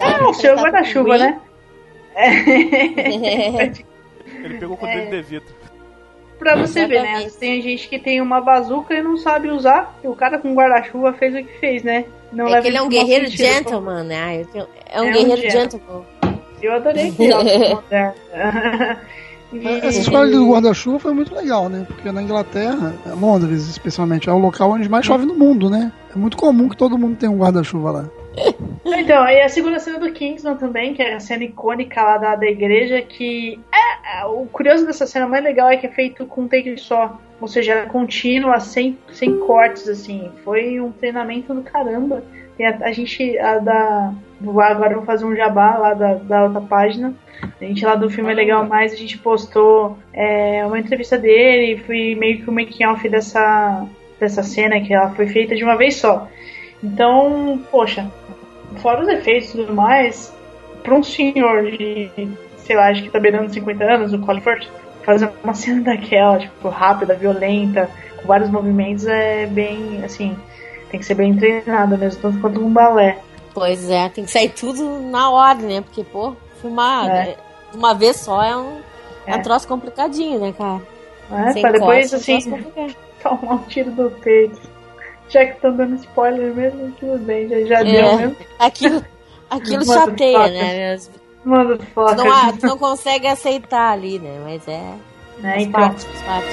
É o seu tá guarda-chuva, né? É. Ele pegou com o dedo de vidro. Pra você ver, né? Tem gente que tem uma bazuca e não sabe usar. E o cara com guarda-chuva fez o que fez, né? Não É leva que ele é um guerreiro sentido. gentleman, né? Eu tenho- É um É um guerreiro gentleman. gentleman. Eu adorei que Essa escolha do guarda-chuva foi muito legal, né? Porque na Inglaterra, é, Londres especialmente, é o local onde mais chove no mundo, né? É muito comum que todo mundo tenha um guarda-chuva lá. Então, aí a segunda cena do Kingsman também, que é a cena icônica lá da, da igreja, que é, é, o curioso dessa cena mais legal é que é feito com um take só. Ou seja, é contínua, sem, sem cortes, assim. Foi um treinamento do caramba. A, a gente, a da. Agora vou fazer um jabá lá da, da outra página. A gente lá do filme é legal mais, a gente postou é, uma entrevista dele, foi meio que o making off dessa, dessa cena, que ela foi feita de uma vez só. Então, poxa, fora os efeitos e tudo mais, pra um senhor de, sei lá, acho que tá beirando 50 anos, o Colin Firth, fazer uma cena daquela, tipo, rápida, violenta, com vários movimentos, é bem, assim, tem que ser bem treinado mesmo, tanto quanto um balé. Pois é, tem que sair tudo na ordem, né? Porque, pô, filmar É. é, uma vez só é um, é. um É. troço complicadinho, né, cara? Né? Sem Pra depois, é um assim, tomar um tiro do peito. Já que estão dando spoiler mesmo, tudo bem, já, já É. deu mesmo. Aquilo, aquilo chateia, foto. né? Manda Tu foca. não, ah, tu não consegue aceitar ali, né? Mas é. Faz Então, parte, faz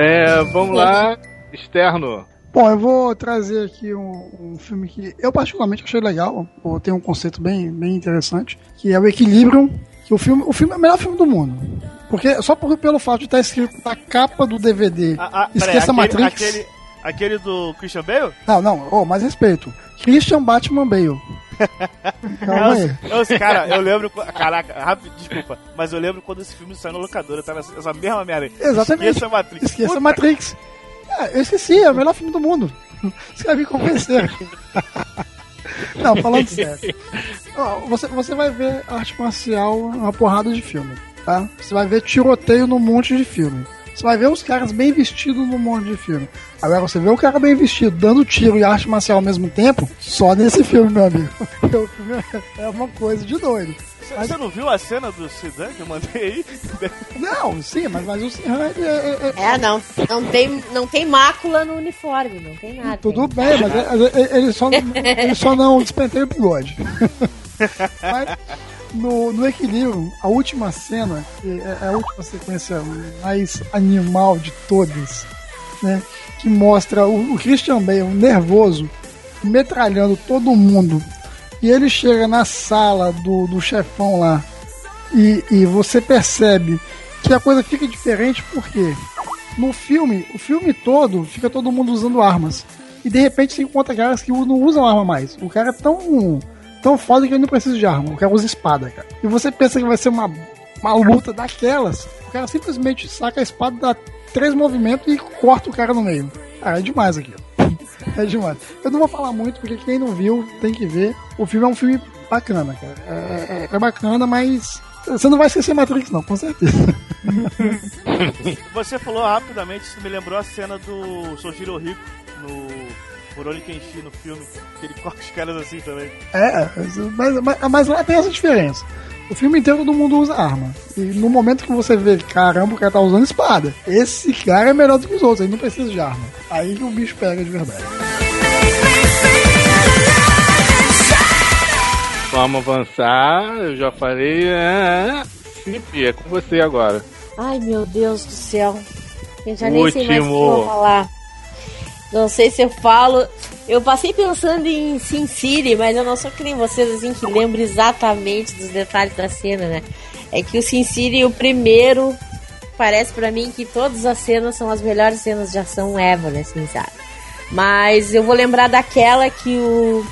É, vamos lá. Externo. Bom, eu vou trazer aqui um, um filme que eu particularmente achei legal, ou tem um conceito bem, bem interessante, que é o Equilibrium, que o filme, o filme é o melhor filme do mundo. Porque só por, pelo fato de estar escrito na capa do DVD, Ah, ah, peraí, esqueça aquele, Matrix. Aquele, aquele do Christian Bale? Não, não, oh, mais respeito. Christian Batman Bale. Calma aí. Eu, eu, cara, eu lembro. Caraca, rápido, desculpa. Mas eu lembro quando esse filme saiu na locadora, tava essa mesma merda. Exatamente. Esqueça Matrix. Esqueça Puta, Matrix. Ah, eu esqueci, é o melhor filme do mundo. Você vai me convencer. Não, falando sério. Ó, Você, você vai ver arte marcial uma porrada de filme, tá? Você vai ver tiroteio num monte de filme. Você vai ver os caras bem vestidos num monte de filme. Agora você vê o cara bem vestido, dando tiro e arte marcial ao mesmo tempo, só nesse filme, meu amigo. Porque o filme é uma coisa de doido. Você você não viu a cena do Sidan que eu mandei aí? Não, sim, mas, mas o Sinhan, ele é, é- é- É, não. Não tem, não tem mácula no uniforme, não tem nada. Tudo bem, mas ele, ele só, não- ele só não despenteia o bigode. Mas no, no equilíbrio, a última cena, que é a última sequência mais animal de todas, né? Que mostra o, o Christian Bale nervoso, metralhando todo mundo. E ele chega na sala do, do chefão lá. E, e você percebe que a coisa fica diferente porque no filme, o filme todo, fica todo mundo usando armas. E de repente você encontra caras que não usam arma mais. O cara é tão, tão foda que ele não precisa de arma. O cara usa espada, cara. E você pensa que vai ser uma, uma luta daquelas. O cara simplesmente saca a espada, dá três movimentos e corta o cara no meio. Ah, é demais aqui. É demais. Eu não vou falar muito, porque quem não viu tem que ver. O filme é um filme bacana, cara. É, é- é bacana, mas você não vai esquecer Matrix, não, com certeza. Você falou rapidamente, isso me lembrou a cena do Sojiro Rico no Rurouni Kenshin no filme, que ele corta os caras assim também. É, mas, mas, mas lá tem essa diferença. O filme inteiro todo mundo usa arma. E no momento que você vê, caramba, o cara tá usando espada. Esse cara é melhor do que os outros, ele não precisa de arma. Aí que o bicho pega de verdade. Vamos avançar, eu já falei. É, sim, é com você agora. Ai, meu Deus do céu. Eu já nem sei mais o que eu Último. vou falar. Não sei se eu falo. Eu passei pensando em Sin City, mas eu não sou que nem vocês, assim, que lembro exatamente dos detalhes da cena, né? É que o Sin City, o primeiro, parece pra mim que todas as cenas são as melhores cenas de ação ever, assim, sabe? Mas eu vou lembrar daquela que o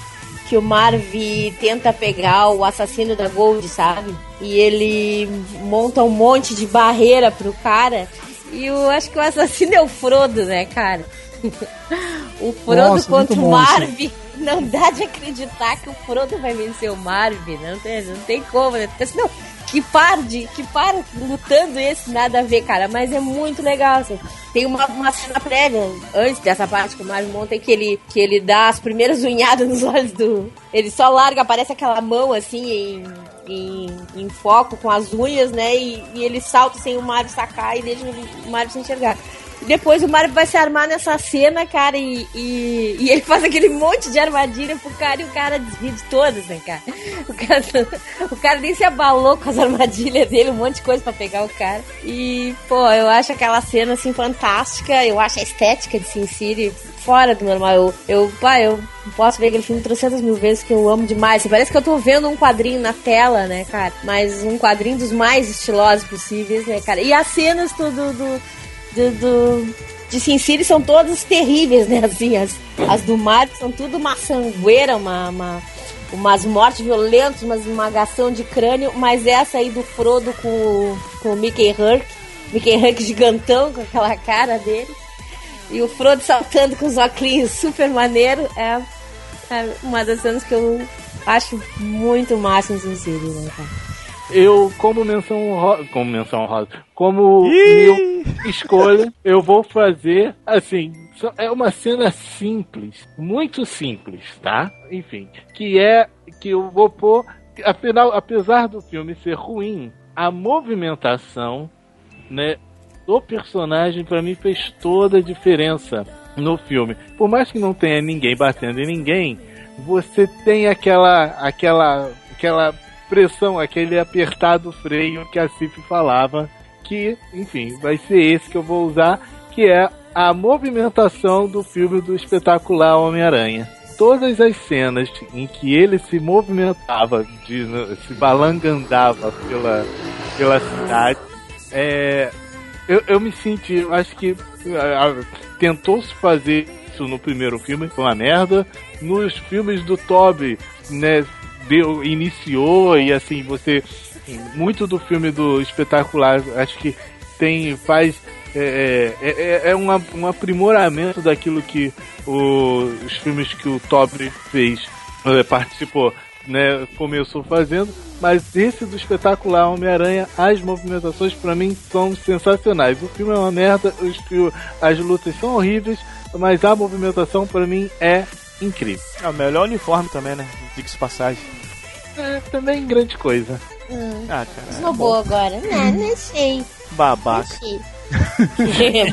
que o Marv tenta pegar o assassino da Gold, sabe? E ele monta um monte de barreira pro cara. E eu acho que o assassino é o Frodo, né, cara? o Frodo Nossa, contra o bom isso. Marv. Não dá de acreditar que o Frodo vai vencer o Marv. Não tem, não tem como, né? Porque, assim, não, que par de. Que par lutando esse, nada a ver, cara. Mas é muito legal, assim. Tem uma, uma cena prévia, antes dessa parte que o Mario monta, que ele, que ele dá as primeiras unhadas nos olhos do. Ele só larga, aparece aquela mão assim em, em, em foco com as unhas, né? E, e ele salta sem o Mario sacar e deixa o Mario se enxergar. Depois o Mario vai se armar nessa cena, cara, e, e, e ele faz aquele monte de armadilha pro cara e o cara desvia de todas, né, cara? O cara, o cara nem se abalou com as armadilhas dele, um monte de coisa pra pegar o cara. E, pô, eu acho aquela cena, assim, fantástica. Eu acho a estética de Sin City fora do normal. Eu, eu, pá, eu posso ver aquele filme 300 mil vezes que eu amo demais. Parece que eu tô vendo um quadrinho na tela, né, cara? Mas um quadrinho dos mais estilosos possíveis, né, cara? E as cenas do, do, do, do, do- de Sin City são todas terríveis, né? Assim, as, as do Mario são tudo uma sangueira, uma, uma- umas mortes violentas, uma esmagação de crânio, mas essa aí do Frodo com, com o Mickey Hurk, Mickey Hurk gigantão com aquela cara dele, e o Frodo saltando com os óculos super maneiro, é, é uma das cenas que eu acho muito massa em Sin City, né, cara? Eu, como menção honrosa, como menção honrosa, como escolha, eu vou fazer assim. É uma cena simples, muito simples, tá? Enfim, que é que eu vou pôr. Afinal, apesar do filme ser ruim, a movimentação, né, do personagem pra mim fez toda a diferença no filme. Por mais que não tenha ninguém batendo em ninguém, você tem aquela aquela aquela pressão, aquele apertado freio que a Cif falava, que, enfim, vai ser esse que eu vou usar, que é a movimentação do filme do espetacular Homem-Aranha. Todas as cenas em que ele se movimentava, de, se balangandava pela, pela cidade, é, eu, eu me senti, eu acho que tentou-se fazer isso no primeiro filme, foi uma merda. Nos filmes do Toby, né, deu, iniciou e assim, você muito do filme do espetacular, acho que tem faz é, é, é, é um, um aprimoramento daquilo que o- os filmes que o Toby fez, eh, participou, né, começou fazendo, mas esse do espetacular Homem-Aranha, as movimentações pra mim são sensacionais. O filme é uma merda, os, as lutas são horríveis, mas a movimentação pra mim é incrível. É o melhor uniforme também, né? Diga-se de passagem. É também grande coisa. Ah, cara. é Snowball agora. Não, não sei. Babaca. Não sei.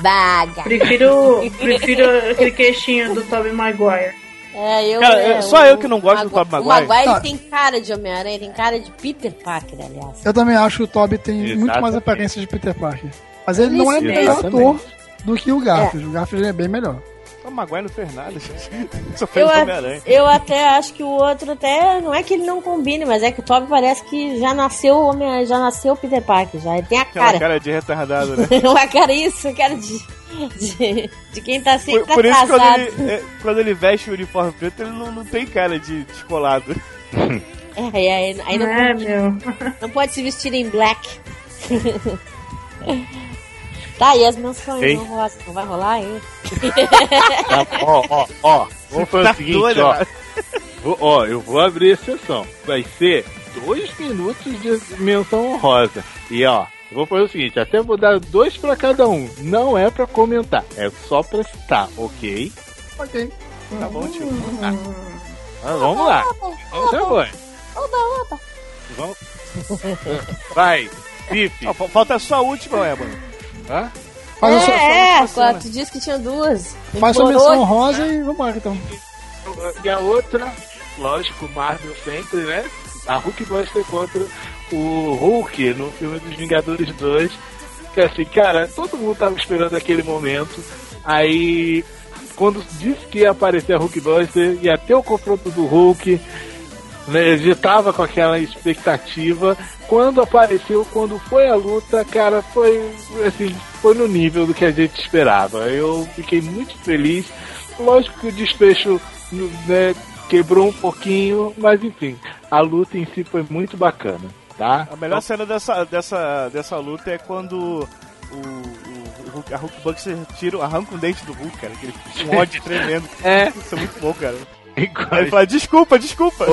Baga. Prefiro, prefiro aquele queixinho do Tobey Maguire. É, eu, Cara, é, é só o- eu que não gosto do Magu- Tobey O Maguire. Maguire Ah. tem cara de Homem-Aranha, tem cara de Peter Parker, aliás. Eu também acho que o Toby tem muito mais Exatamente. aparência de Peter Parker. Mas ele não é melhor exatamente. ator do que o Garfield. O Garfield é bem melhor. O Maguire não fez nada. Só fez Eu, o Homem-Aranha. eu até acho que o outro até não é que ele não combine, mas é que o Toby parece que já nasceu homem, já nasceu Peter Parker, já ele tem a Aquela cara. cara de retardado, né? Uma cara isso, cara de, de, de quem tá sempre Por, por isso, atrasado. quando ele, é, quando ele veste o uniforme preto, ele não, não tem cara de descolado. É, e aí, aí não, É, meu. não pode se vestir em black. Tá, e as menções Hein? não, rola- não vai rolar, hein? Tá, ó, ó, ó. Vamos fazer Tá o seguinte, doido, ó. cara. Vou- Ó, eu vou abrir exceção. Vai ser dois minutos de menção honrosa. E ó, eu vou fazer o seguinte, até vou dar dois pra cada um. Não é pra comentar, é só pra citar, ok? Ok. Tá bom, tio. Mas vamos lá. Vamos ser bom. Vamos. Vai, fa- falta só a última, Ébano. Hã? Faz a sua, é, é, cena. tu disse que tinha duas. faz sua menção rosa e vambora então. E a outra, lógico, Marvel sempre, né? A Hulk Buster contra o Hulk no filme dos Vingadores 2. Que assim, cara, todo mundo tava esperando aquele momento. Aí, quando disse que ia aparecer a Hulk Buster, ia ter o confronto do Hulk, né? Já tava com aquela expectativa. Quando apareceu, quando foi a luta, cara, foi assim, foi no nível do que a gente esperava. Eu fiquei muito feliz. Lógico que o desfecho né, quebrou um pouquinho, mas enfim, a luta em si foi muito bacana, tá? A melhor cena dessa, dessa, dessa luta é quando o, o, o Hulk, a Hulk Buster tira, arranca um dente do Hulk, cara. Aquele, um ódio tremendo. É. Isso é muito bom, cara. Aí ele Enquanto- fala, desculpa, desculpa.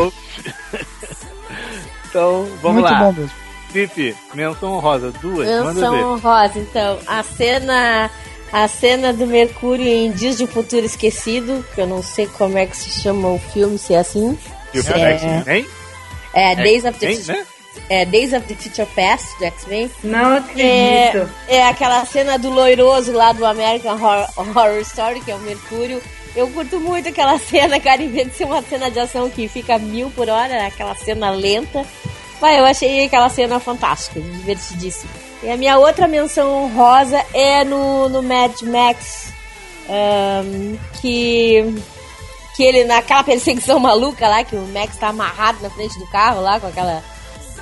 Então, vamos Muito lá. bom mesmo. Fifi, menção honrosa, duas, Menção honrosa, então. A cena. A cena do Mercúrio em Dias de um Futuro Esquecido, que eu não sei como é que se chama o filme, se é assim. Tipo, É. X-Men? É, Days of the X-Men, né? é, Days of the Future Past, do X-Men. Não É, acredito. é aquela cena do loiroso lá do American Horror, Horror Story, que é o Mercúrio. Eu curto muito aquela cena, cara, em vez de ser uma cena de ação que fica mil por hora, aquela cena lenta. Mas eu achei aquela cena fantástica, divertidíssima. E a minha outra menção honrosa é no, no Mad Max, ahn, que que ele naquela perseguição maluca lá, que o Max tá amarrado na frente do carro lá com aquela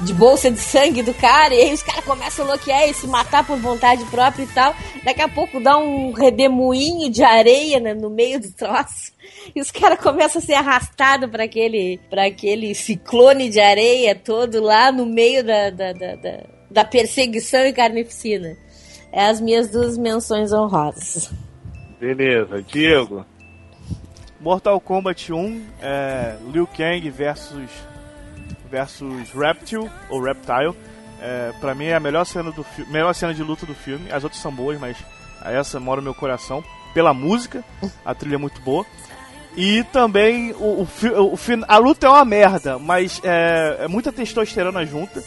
de bolsa de sangue do cara, e aí os caras começam a loquear e se matar por vontade própria e tal. Daqui a pouco dá um redemoinho de areia né, no meio do troço. E os caras começam a ser arrastados para aquele, pra aquele ciclone de areia todo lá no meio da, da, da, da, da perseguição e carnificina. É as minhas duas menções honrosas. Beleza, Diego. Mortal Kombat 1, é, Liu Kang versus versus Reptile ou Reptile. É, pra mim é a melhor cena do melhor cena de luta do filme. As outras são boas, mas essa mora no meu coração pela música. A trilha é muito boa. E também o, o, o a luta é uma merda, mas é, é muita testosterona junta,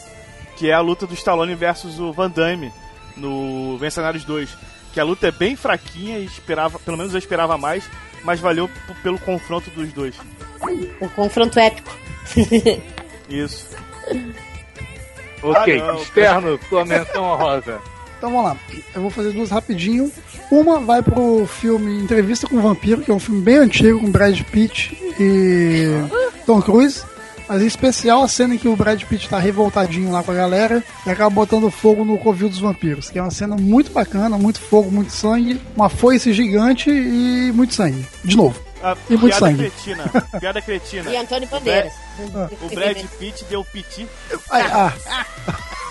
que é a luta do Stallone versus o Van Damme no Mercenários 2. Que a luta é bem fraquinha e esperava, pelo menos eu esperava mais, mas valeu pelo confronto dos dois. O confronto épico. Isso. Ok, Ah, não. externo, sua menção honrosa. Então vamos lá. Eu vou fazer duas rapidinho. Uma vai pro filme Entrevista com o Vampiro, que é um filme bem antigo com Brad Pitt e Tom Cruise. Mas em especial a cena em que o Brad Pitt tá revoltadinho lá com a galera e acaba botando fogo no covil dos vampiros. Que é uma cena muito bacana, muito fogo, muito sangue, uma foice gigante e muito sangue. De novo. A E muito piada sangue. cretina. Piada cretina. E Antônio Bandeiras. O Brad Pitt deu piti. Ai, ah,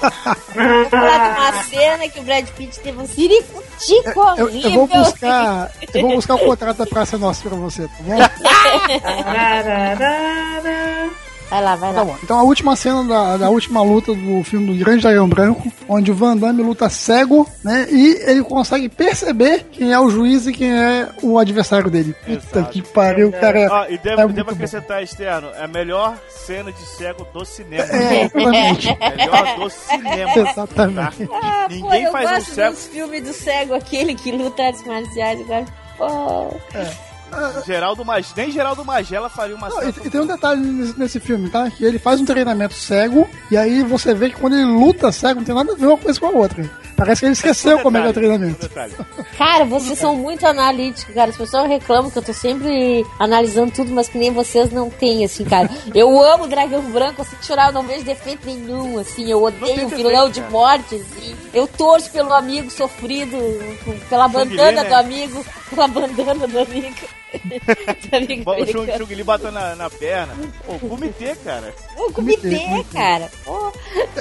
Falar de uma cena que o Brad Pitt teve um ciricutico Eu, horrível. eu vou buscar. Eu vou buscar o contrato da Praça Nossa pra você, tá bom? Vai lá, vai Tá lá. bom. Então a última cena da, da última luta do filme do Grande Dragão Branco, onde o Van Damme luta cego, né? E ele consegue perceber quem é o juiz e quem é o adversário dele. Puta Exato. que pariu, cara. Ó, e devo, é devo bom. acrescentar, externo, é a melhor cena de cego do cinema. É, exatamente. Melhor do cinema. Exatamente. Ah, pô, Ninguém eu faz um gosto cego. dos filmes do cego, aquele que luta artes marciais. Agora, pô. Geraldo Mag... Nem Geraldo Magela faria uma Não, e, e tem um detalhe nesse, nesse filme, tá? Que ele faz um treinamento cego, e aí você vê que quando ele luta cego, não tem nada a ver uma coisa com a outra. Parece que ele esqueceu como é que é o treinamento. Detalhe. Cara, vocês são muito analíticos, cara. As pessoas reclamam que eu tô sempre analisando tudo, mas que nem vocês não têm, assim, cara. Eu amo o Dragão Branco, assim, chorar, eu não vejo defeito nenhum, assim. Eu odeio o vilão de morte, assim. Eu torço pelo amigo sofrido, pela bandana né? do amigo, pela bandana do amigo. do amigo O Chung Li bateu na, na perna. Pô, comitê, cara. O comitê, cara. Pô.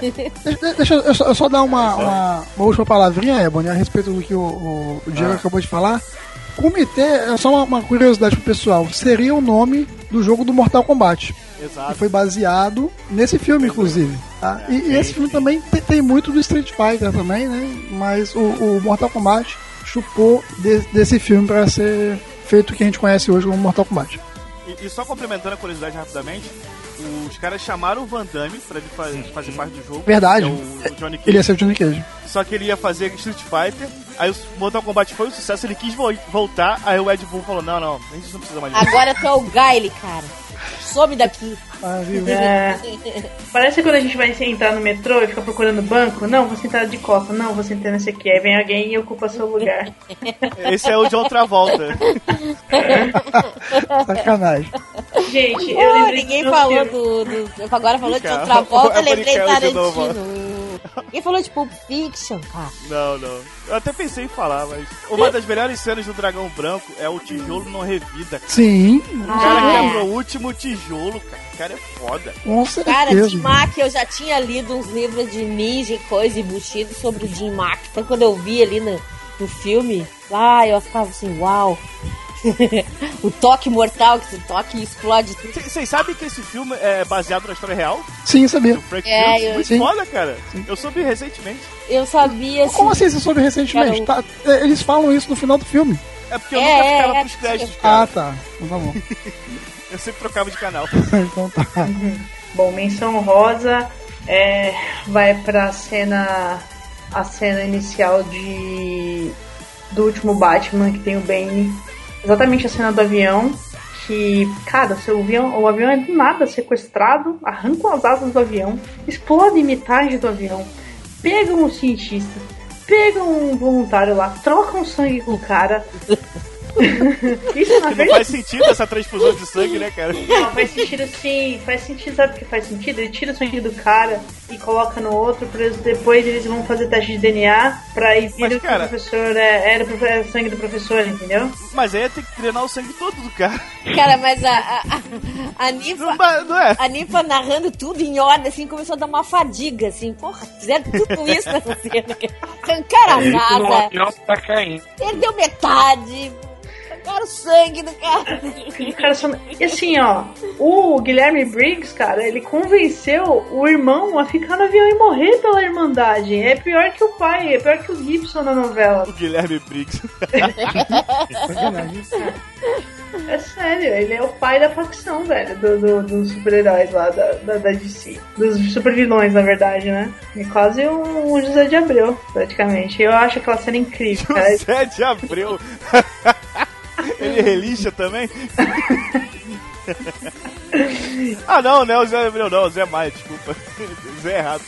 Deixa, deixa eu, só, eu só dar uma, uma, uma última palavrinha, Ebony, a respeito do que o, o, o Diego acabou de falar. Comitê, é só uma, uma curiosidade pro pessoal, seria o nome do jogo do Mortal Kombat. Que Exato. foi baseado nesse filme, inclusive. tá? E, e esse filme também tem, tem muito do Street Fighter também, né? Mas o, o Mortal Kombat chupou de- desse filme para ser feito o que a gente conhece hoje como Mortal Kombat. E, e só complementando a curiosidade rapidamente, os caras chamaram o Van Damme pra ele fa- fazer parte do jogo. Verdade. é o, o Johnny Cage. Ele ia ser o Johnny Cage. Só que ele ia fazer Street Fighter. Aí o Mortal Kombat foi um sucesso, ele quis vo- voltar. Aí o Ed Boon falou: Não, não, a gente não precisa mais disso. Agora tu é o Gaile, cara. Some daqui. Ah, viu? É. Parece quando a gente vai entrar no metrô e fica procurando banco. Não, vou sentar de costa. Não, vou sentar nesse aqui. Aí vem alguém e ocupa seu lugar. Esse é o John Travolta. Sacanagem. Gente, eu Pô, ninguém falou do, do- Agora falou de outra volta, é lembrei de. Tarantino. Ninguém falou de Pulp Fiction, cara. Não, não. Eu até pensei em falar, mas. Uma das melhores cenas do Dragão Branco é o tijolo não revida. cara. Sim, O cara Ah, é. quebrou o último tijolo, cara. O cara é foda. com Cara, certeza. Jim Mack, eu já tinha lido uns livros de ninja e coisa e buchido sobre o Jim Mack. Então quando eu vi ali no, no filme, ah, eu ficava assim, uau. o toque mortal, que o toque explode tudo. Vocês sabem que esse filme é baseado na história real? Sim, sabia. Do Frank É, Mills? eu- Muito Sim. foda, cara. Eu soube recentemente. Eu sabia assim. Como assim você soube recentemente? Cara, Tá, é, eles falam isso no final do filme. É porque eu É, nunca é, ficava é, pros créditos, Ah, tá. Então tá bom. Eu sempre trocava de canal. então tá. Bom, menção rosa é, vai pra cena. A cena inicial de. Do último Batman, que tem o Bane. Exatamente a cena do avião. Que, cara, seu avião, o avião é do nada sequestrado, arrancam as asas do avião, explodem metade do avião, pegam o cientista, pegam um voluntário lá, trocam sangue com o cara. Isso não faz sentido essa transfusão de sangue, né, cara? não, faz sentido sim, faz sentido, sabe o que faz sentido? Ele tira o sangue do cara e coloca no outro, depois eles vão fazer teste de DNA pra ir ver Mas, que cara- o professor é, era o o sangue do professor, entendeu? Mas aí ia ter que drenar o sangue todo do cara. Cara, mas a, a, a, a Nifa. Não, não é? A Nifa narrando tudo em ordem, assim, começou a dar uma fadiga, assim, porra, fizeram tudo isso nessa cena. Arrancaram as O asas, avião tá caindo. perdeu metade, arrancaram o sangue do cara. Cara só- E assim, ó, o Guilherme Briggs, cara, ele convenceu o irmão a ficar no avião e morrer pela Irmandade. É pior que o pai, é pior que o Gibson na novela. O Guilherme Briggs. É sério, ele é o pai da facção, velho, do- do- dos super-heróis lá da, da, da DC. Dos super-vilões, na verdade, né? É quase um José de Abreu, praticamente. Eu acho aquela cena incrível, cara. José de Abreu. Ele relixa também? ah, não, não é o Zé Abreu, não. O Zé Maia, desculpa. Zé errado.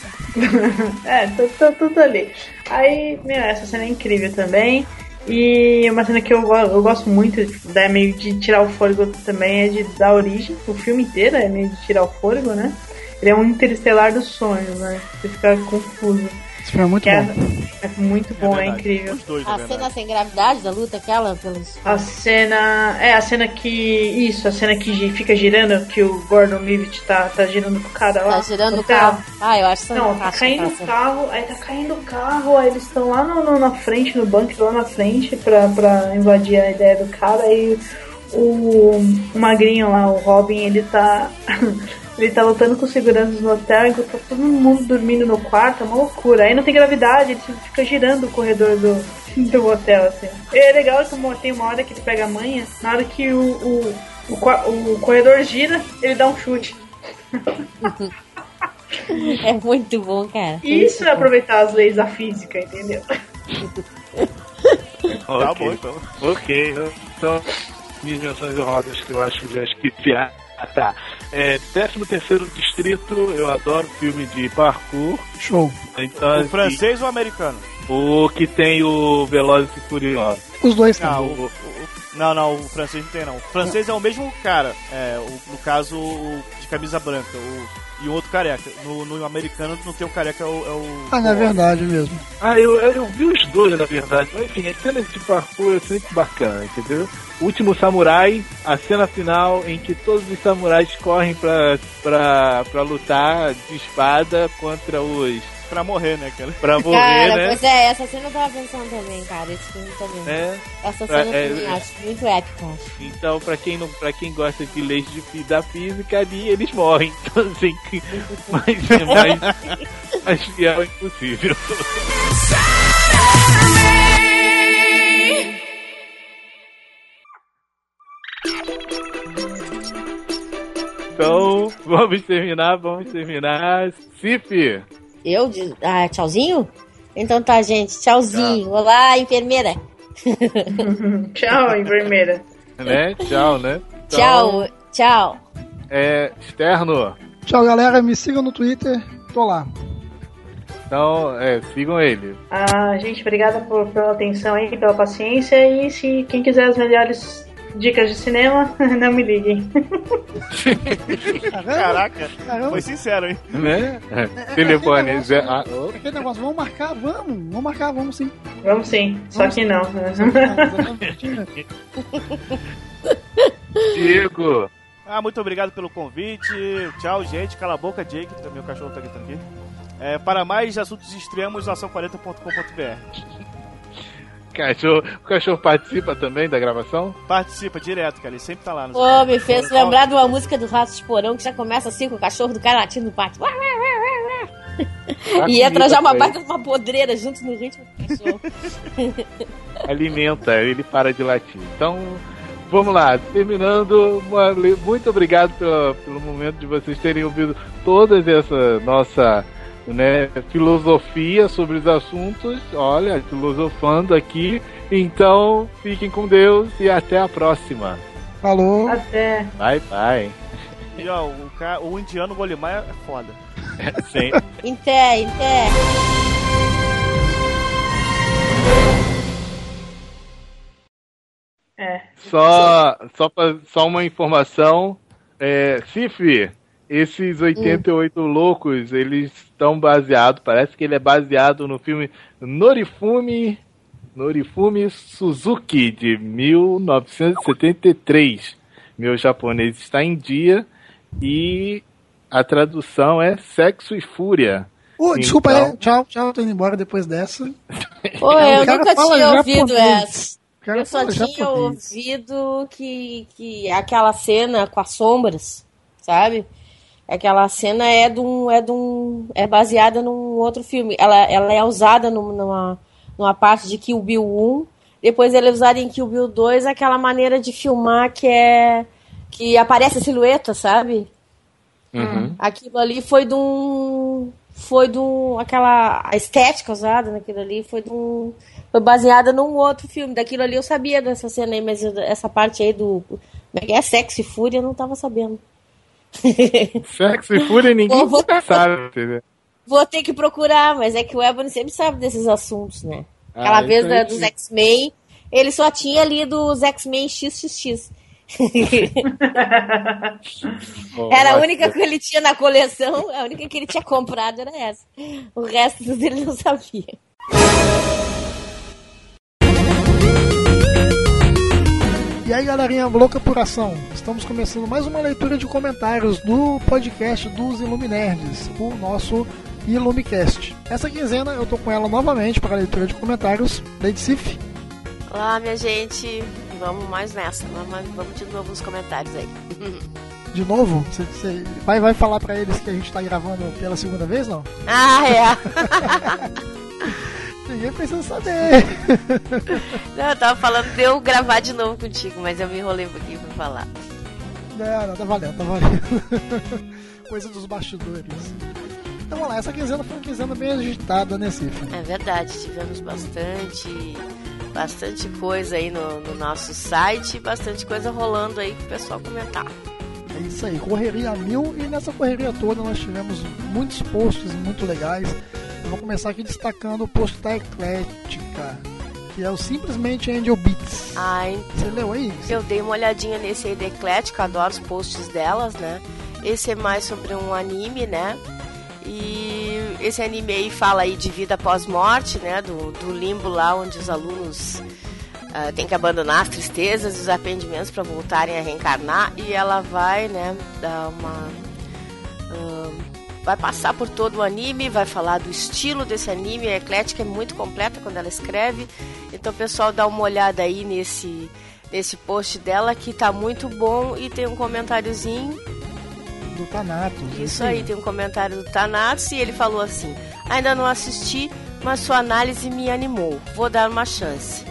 É, tá, tá tudo ali. Aí, meu, essa cena é incrível também. E uma cena que eu, eu gosto muito, da meio de tirar o fôlego também, é de da origem. O filme inteiro é meio de tirar o fôlego, né? Ele é um interestelar dos sonhos, né? Você fica confuso. Esse filme é muito Que é, bom. é muito bom, é, verdade. incrível. Os dois, A na cena sem gravidade da luta, aquela pelos. A cena. É, a cena que. Isso, a cena que fica girando, que o Gordon Levitt tá, tá girando com o cara lá. Tá girando o carro. Ah, eu acho que Não, tá caindo o carro, aí tá caindo o carro, aí eles estão lá no, no- na frente, no bunker lá na frente pra, pra invadir a ideia do cara, aí o, o magrinho lá, o Robin, ele tá. Ele tá lutando com seguranças no hotel enquanto tá todo mundo dormindo no quarto, é uma loucura. Aí não tem gravidade, ele fica girando o corredor do, do hotel, assim. E é legal que tem uma hora que ele pega a manha, na hora que o, o, o, o corredor gira, ele dá um chute. É muito bom, cara. Isso é aproveitar as leis da física, entendeu? Tá bom, então. Ok, então, minhas menções honrosas que eu acho que já esqueci. Ah, tá. É, 13 terceiro Distrito, eu adoro filme de parkour. Show. Então, O assim, francês ou o americano? o que tem o Velozes e Furiosos. Os dois Ah, também. o, o- o- não, não, o francês não tem não. O francês é o mesmo cara, é, o- no caso o de camisa branca, o, e o outro careca. No, no americano não tem o careca, é o. É o Ah, não é verdade mesmo. Ah, eu, eu vi os dois, na verdade. Mas, enfim, as cenas de parkour é sempre bacana, entendeu? Último Samurai, a cena final em que todos os samurais correm pra, pra, pra lutar de espada contra os... Pra morrer, né, cara? pra morrer, cara, né? pois é, essa cena eu tava pensando também, cara. Esse filme também. É, Essa pra- cena é, eu também é. acho muito épica. então, pra quem, não, pra quem gosta de leis de, da física, ali eles morrem. Então, assim, que- mas é mais, mais fiel é impossível. Então, vamos terminar, vamos terminar. Cif, Eu? Ah, tchauzinho? Então tá, gente. Tchauzinho. Olá, enfermeira. Tchau, enfermeira. né? Tchau, né? Tchau, tchau. É, externo. Tchau, galera. Me sigam no Twitter. Tô lá. Então, é, sigam ele. Ah, gente, obrigada por, pela atenção aí, pela paciência. E se quem quiser as melhores dicas de cinema, não me liguem. Caraca, Caramba. foi sincero, hein? Né? Telefone. aquele Zé, negócio- ah, oh, vamos marcar? Vamos, vamos marcar, vamos sim. Vamos sim, só que não. Diego. Ah, muito obrigado pelo convite. Tchau, gente. Cala a boca, Jake. Meu cachorro tá gritando aqui. É, para mais assuntos extremos, ação40.com.br. Cachorro, o cachorro participa também da gravação? Participa direto, cara. Ele sempre tá lá. No... Pô, me fez lembrar de uma música do Ratos de Porão que já começa assim com o cachorro do cara latindo no pátio. Tá E entra já uma baita de uma podreira junto no ritmo do cachorro. Alimenta, ele para de latir. Então, vamos lá. Terminando, muito obrigado pela- pelo momento de vocês terem ouvido toda essa nossa né, filosofia sobre os assuntos. Olha, filosofando aqui. Então, fiquem com Deus e até a próxima. Falou. Até. Bye, bye. E ó, o, ca... o indiano Golimar é foda. Sempre. Em pé, em pé. É. Só, só, pra- só uma informação. É, Cif, esses 88 loucos, eles estão baseados, parece que ele é baseado no filme Norifumi, Norifumi Suzuki, de 1973. Meu japonês está em dia e a tradução é Sexo e Fúria. Ô, desculpa Então- aí. Tchau, tchau. Tô indo embora depois dessa. Pô, O eu nunca tinha ouvido japonês. essa. Eu só tinha japonês. ouvido que, que aquela cena com as sombras, sabe? Aquela cena é de um, é de um, é baseada num outro filme. Ela, ela é usada num- numa, numa parte de Kill Bill 1. Depois eles usaram em Kill Bill 2 aquela maneira de filmar que é que aparece a silhueta, sabe? Uhum. Aquilo ali foi de um. Foi de um. Aquela. A estética usada naquilo ali foi de um. Foi baseada num outro filme. Daquilo ali eu sabia dessa cena aí, mas essa parte aí do. Como é que é? Sexo e Fúria eu não tava sabendo. Sexo e Fúria ninguém Vou- sabe, entendeu? Vou ter que procurar, mas é que o Ebony sempre sabe desses assuntos, né? Aquela Ah, vez da- aí dos. X-Men, ele só tinha lido os X-Men XXX. Era a única que ele tinha na coleção, a única que ele tinha comprado era essa. O resto tudo ele não sabia. E aí, galerinha louca por ação, estamos começando mais uma leitura de comentários do podcast dos Iluminerds, o nosso Ilumicast. Essa quinzena eu tô com ela novamente para a leitura de comentários, Lady Sif. Olá, minha gente. Vamos mais nessa. Vamos, vamos de novo nos comentários aí. De novo? Você, você vai, vai falar para eles que a gente tá gravando pela segunda vez, não? Ah, é. Ninguém precisa saber. Não, eu tava falando de eu gravar de novo contigo, mas eu me enrolei um pouquinho pra falar. Não, não, tá valendo, tá valendo. Coisa dos bastidores. Então vamos lá, essa quinzena foi uma quinzena bem agitada, né, Cif? É verdade, tivemos bastante bastante coisa aí no, no nosso site, bastante coisa rolando aí pro pessoal comentar. É isso aí, correria mil e nessa correria toda nós tivemos muitos posts muito legais. Vou começar aqui destacando o post da Eclética, que é o simplesmente Angel Beats. Ah, então, Você leu aí? Eu dei uma olhadinha nesse aí da Eclética, adoro os posts delas, né? Esse é mais sobre um anime, né? E esse anime aí fala aí de vida pós-morte, né? Do, do limbo lá onde os alunos uh, têm que abandonar as tristezas e os arrependimentos para voltarem a reencarnar. E ela vai, né, dar uma. Uh, vai passar por todo o anime, vai falar do estilo desse anime. A Eclética é muito completa quando ela escreve. Então, pessoal, dá uma olhada aí nesse, nesse post dela que tá muito bom. E tem um comentáriozinho do Thanatos. Isso aí, tem um comentário do Thanatos e ele falou assim: Ainda não assisti, mas sua análise me animou. Vou dar uma chance.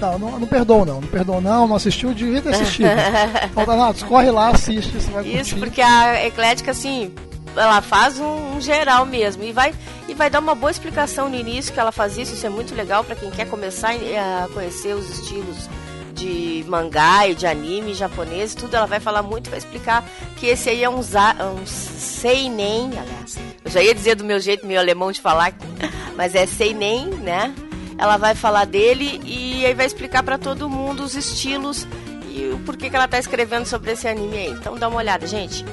Não, não, não perdoa não, não perdoa não, não assistiu, devia ter assistido. então, Thanatos, corre lá, assiste, você vai Isso, curtir. porque a Eclética, assim, ela faz um, um, geral mesmo e vai, e vai dar uma boa explicação no início que ela faz isso, isso é muito legal para quem quer começar a conhecer os estilos de mangá e de anime japonês, tudo, ela vai falar muito, vai explicar que esse aí é um, um seinen, aliás, eu já ia dizer do meu jeito meio alemão de falar, mas é seinen, né? Ela vai falar dele e aí vai explicar para todo mundo os estilos e o porquê que ela tá escrevendo sobre esse anime aí. Então dá uma olhada, gente.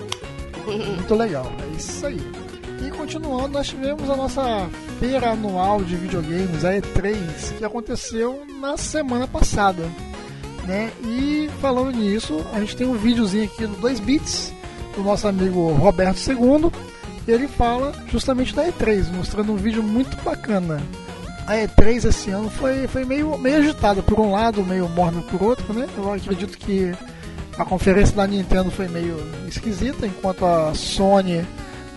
Muito legal, é isso aí. E continuando, nós tivemos a nossa feira anual de videogames, a E3, que aconteceu na semana passada. Né? E falando nisso, a gente tem um videozinho aqui do 2 Bits, do nosso amigo Roberto II, ele fala justamente da E3, mostrando um vídeo muito bacana. A E3 esse ano foi, foi meio, meio agitada por um lado, meio morna por outro, né? Eu acredito que a conferência da Nintendo foi meio esquisita, enquanto a Sony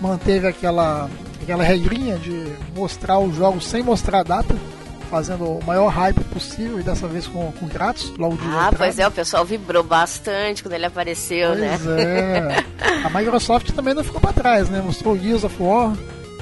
manteve aquela, aquela regrinha de mostrar os jogos sem mostrar a data fazendo o maior hype possível e dessa vez com, com Kratos, logo de Ah, pois é, o pessoal vibrou bastante quando ele apareceu, pois né? É. A Microsoft também não ficou para trás, né? Mostrou Gears of War,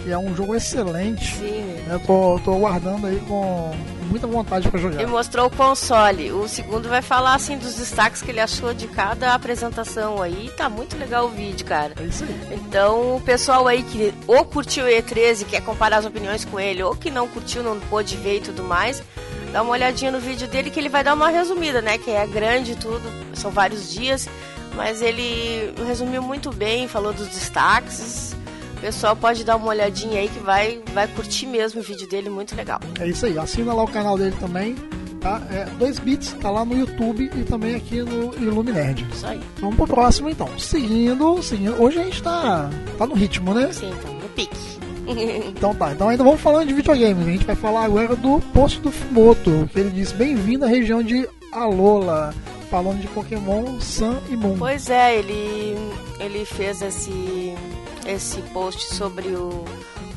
que é um jogo excelente. Sim. Eu tô, tô aguardando aí com muita vontade para jogar. E mostrou o console. O segundo vai falar assim dos destaques que ele achou de cada apresentação aí. Tá muito legal o vídeo, cara. É isso aí. Então, o pessoal aí que ou curtiu o E13 quer comparar as opiniões com ele, ou que não curtiu, não pôde ver e tudo mais, dá uma olhadinha no vídeo dele que ele vai dar uma resumida, né? Que é grande e tudo, são vários dias, mas ele resumiu muito bem, falou dos destaques. Pessoal pode dar uma olhadinha aí que vai, vai curtir mesmo o vídeo dele, muito legal. É isso aí, assina lá o canal dele também. Tá? É 2 bits, tá lá no YouTube e também aqui no Illuminerd. Isso aí. Vamos pro próximo então. Seguindo, seguindo. Hoje a gente tá, tá no ritmo, né? Sim, então, no pique. Então tá, então ainda vamos falando de videogames. A gente vai falar agora do posto do Fumoto, que ele disse bem-vindo à região de Alola, falando de Pokémon Sun e Moon. Pois é, ele, ele fez esse, esse post sobre o,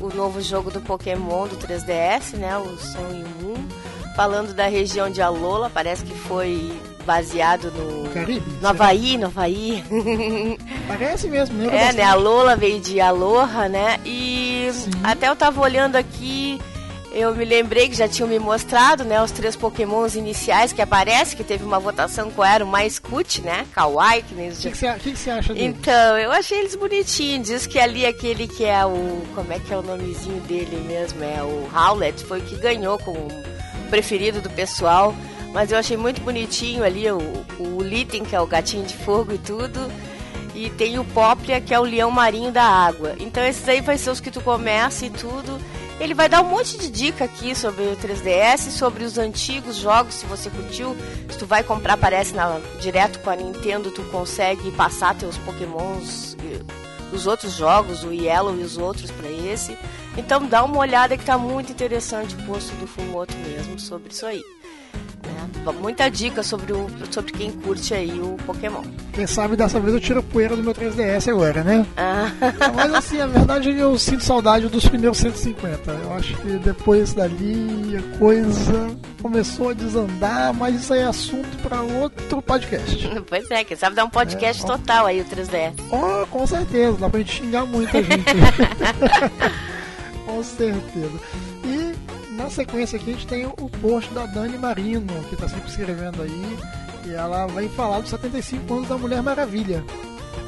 o novo jogo do Pokémon do 3DS, né? O Sun e Moon. Falando da região de Alola, parece que foi baseado no. Caribe? No Havaí, no Havaí. Parece mesmo, né? É, né? A Lola veio de Aloha, né? E Sim. até eu tava olhando aqui, eu me lembrei que já tinham me mostrado, né? Os três pokémons iniciais que aparecem, que teve uma votação qual era o mais cut, né? Kawaii, que nem os O que, você, que, que você acha dele? Então, eu achei eles bonitinhos. Diz que ali aquele que é o. Como é que é o nomezinho dele mesmo? É o Howlet, foi o que ganhou como preferido do pessoal. Mas eu achei muito bonitinho ali o, o Litten, que é o gatinho de fogo e tudo. E tem o Popria, que é o leão marinho da água. Então esses aí vai ser os que tu começa e tudo. Ele vai dar um monte de dica aqui sobre o 3DS, sobre os antigos jogos, se você curtiu. Se tu vai comprar, aparece na, direto com a Nintendo, tu consegue passar teus pokémons, os outros jogos, o Yellow e os outros para esse. Então dá uma olhada que tá muito interessante o posto do Fumoto mesmo sobre isso aí. Né? Muita dica sobre, o, sobre quem curte aí o Pokémon. Quem sabe dessa vez eu tiro a poeira do meu 3DS agora, né? Ah. Mas assim, a verdade é eu sinto saudade dos primeiros 150. Eu acho que depois dali a coisa começou a desandar, mas isso aí é assunto para outro podcast. Pois é, quem sabe dar um podcast é, total aí o 3DS. Oh, com certeza, dá pra gente xingar muita gente. com certeza. Na sequência aqui a gente tem o post da Dani Marino, que está sempre escrevendo aí, e ela vai falar dos 75 anos da Mulher Maravilha.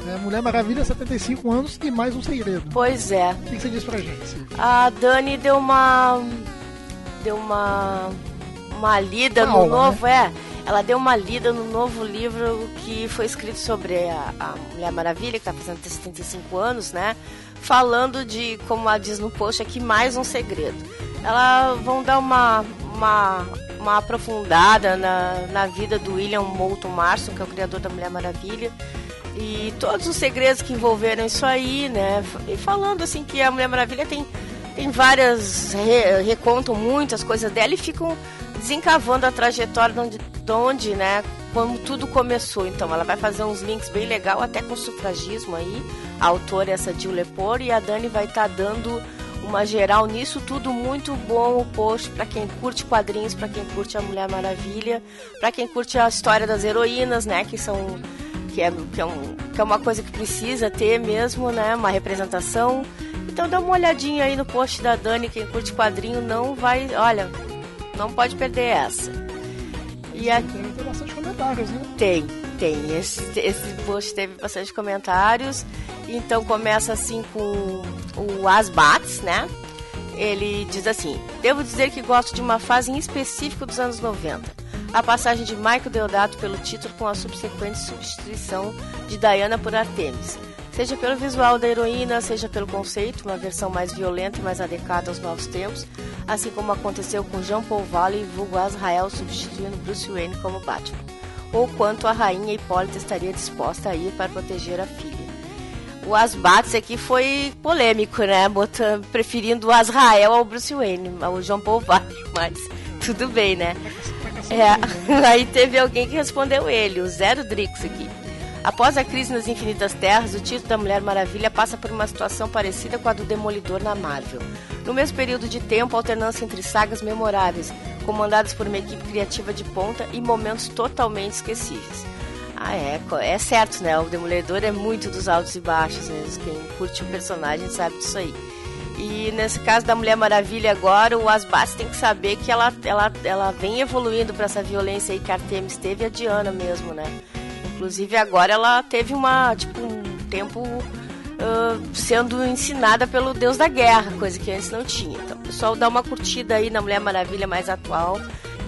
É, Mulher Maravilha, 75 anos e mais um segredo. Pois é. O que você diz pra gente? A Dani deu uma. deu uma. uma lida uma no aula, novo, né? é. Ela deu uma lida no novo livro que foi escrito sobre a, a Mulher Maravilha, que está fazendo 75 anos, né? Falando de, como ela diz no post aqui, mais um segredo elas vão dar uma, uma, uma aprofundada na, na vida do William Moulton Marston, que é o criador da Mulher Maravilha. E todos os segredos que envolveram isso aí, né? E falando assim que a Mulher Maravilha tem, tem várias. Re, recontam muitas coisas dela e ficam desencavando a trajetória de onde, de onde, né? Como tudo começou. Então, ela vai fazer uns links bem legal, até com o sufragismo aí. A autora é essa Jill Lepore e a Dani vai estar tá dando uma geral nisso tudo muito bom o post para quem curte quadrinhos, para quem curte a Mulher Maravilha, para quem curte a história das heroínas, né, que são que é, que é, um, que é uma coisa que precisa ter mesmo, né, uma representação. Então dá uma olhadinha aí no post da Dani, quem curte quadrinho não vai, olha, não pode perder essa. E aqui bastante comentários, né? Tem, tem. Esse, esse post teve bastante comentários. Então começa assim com o Asbats, né? Ele diz assim: Devo dizer que gosto de uma fase em específico dos anos 90. A passagem de Michael Deodato pelo título com a subsequente substituição de Diana por Artemis. Seja pelo visual da heroína, seja pelo conceito, uma versão mais violenta e mais adequada aos novos tempos, assim como aconteceu com Jean Paul Valley e vulgo Azrael substituindo Bruce Wayne como Batman. Ou quanto a rainha Hipólita estaria disposta a ir para proteger a filha o Asbates aqui foi polêmico, né? Botando, preferindo o Azrael ao Bruce Wayne, ao João Paul Vale, mas tudo bem, né? É, aí teve alguém que respondeu ele, o Zero Drix aqui. Após a crise nas Infinitas Terras, o título da Mulher Maravilha passa por uma situação parecida com a do Demolidor na Marvel. No mesmo período de tempo, alternância entre sagas memoráveis, comandadas por uma equipe criativa de ponta e momentos totalmente esquecíveis. Ah, é, é certo, né? O Demolidor é muito dos altos e baixos mesmo. Quem curte o personagem sabe disso aí. E nesse caso da Mulher Maravilha agora, o Asbats tem que saber que ela, ela, ela vem evoluindo para essa violência aí que a Artemis teve a Diana mesmo, né? Inclusive agora ela teve uma, tipo, um tempo uh, sendo ensinada pelo Deus da Guerra, coisa que antes não tinha. Então, pessoal dá uma curtida aí na Mulher Maravilha mais atual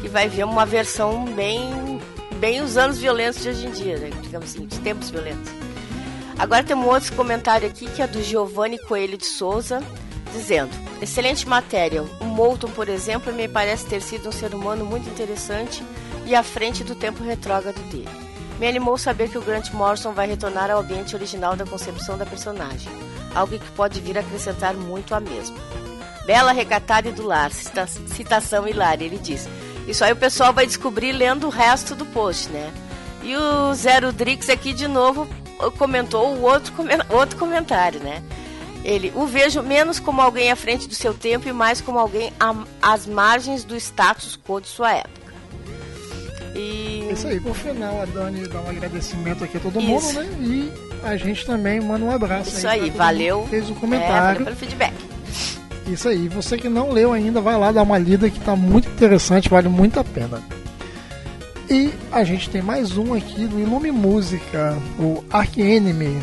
e vai ver uma versão bem bem os anos violentos de hoje em dia, né? digamos assim, os tempos violentos. Agora tem um outro comentário aqui que é do Giovanni Coelho de Souza, dizendo: Excelente matéria. O Moulton, por exemplo, me parece ter sido um ser humano muito interessante e à frente do tempo retrógrado dele. Me animou saber que o Grant Morrison vai retornar ao ambiente original da concepção da personagem, algo que pode vir acrescentar muito a mesma. Bela, recatada e do lar, cita citação hilária, ele diz: isso aí o pessoal vai descobrir lendo o resto do post, né? E o Zero Drix aqui de novo comentou o outro, outro comentário, né? Ele o vejo menos como alguém à frente do seu tempo e mais como alguém às margens do status quo de sua época. E... Isso aí, por final, a Dani dá um agradecimento aqui a todo Isso. mundo, né? E a gente também manda um abraço Isso aí, aí valeu. Fez o comentário. É, valeu pelo feedback. Isso aí, você que não leu ainda, vai lá dar uma lida que está muito interessante, vale muito a pena. E a gente tem mais um aqui do Ilume Música, o Ark Enemy,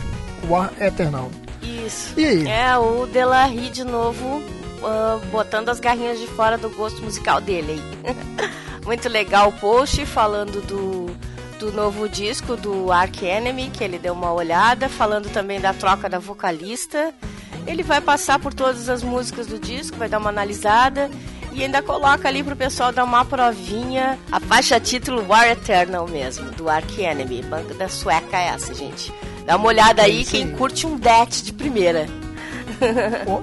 o Ar Eternal. Isso. E aí? É o Delarry de novo, uh, botando as garrinhas de fora do gosto musical dele aí. muito legal o post falando do, do novo disco do Ark Enemy, que ele deu uma olhada, falando também da troca da vocalista. Ele vai passar por todas as músicas do disco, vai dar uma analisada e ainda coloca ali pro pessoal dar uma provinha. A faixa título War Eternal mesmo, do Ark Enemy, banda da sueca é essa, gente. Dá uma olhada aí, Sim. quem curte um death de primeira. Pô,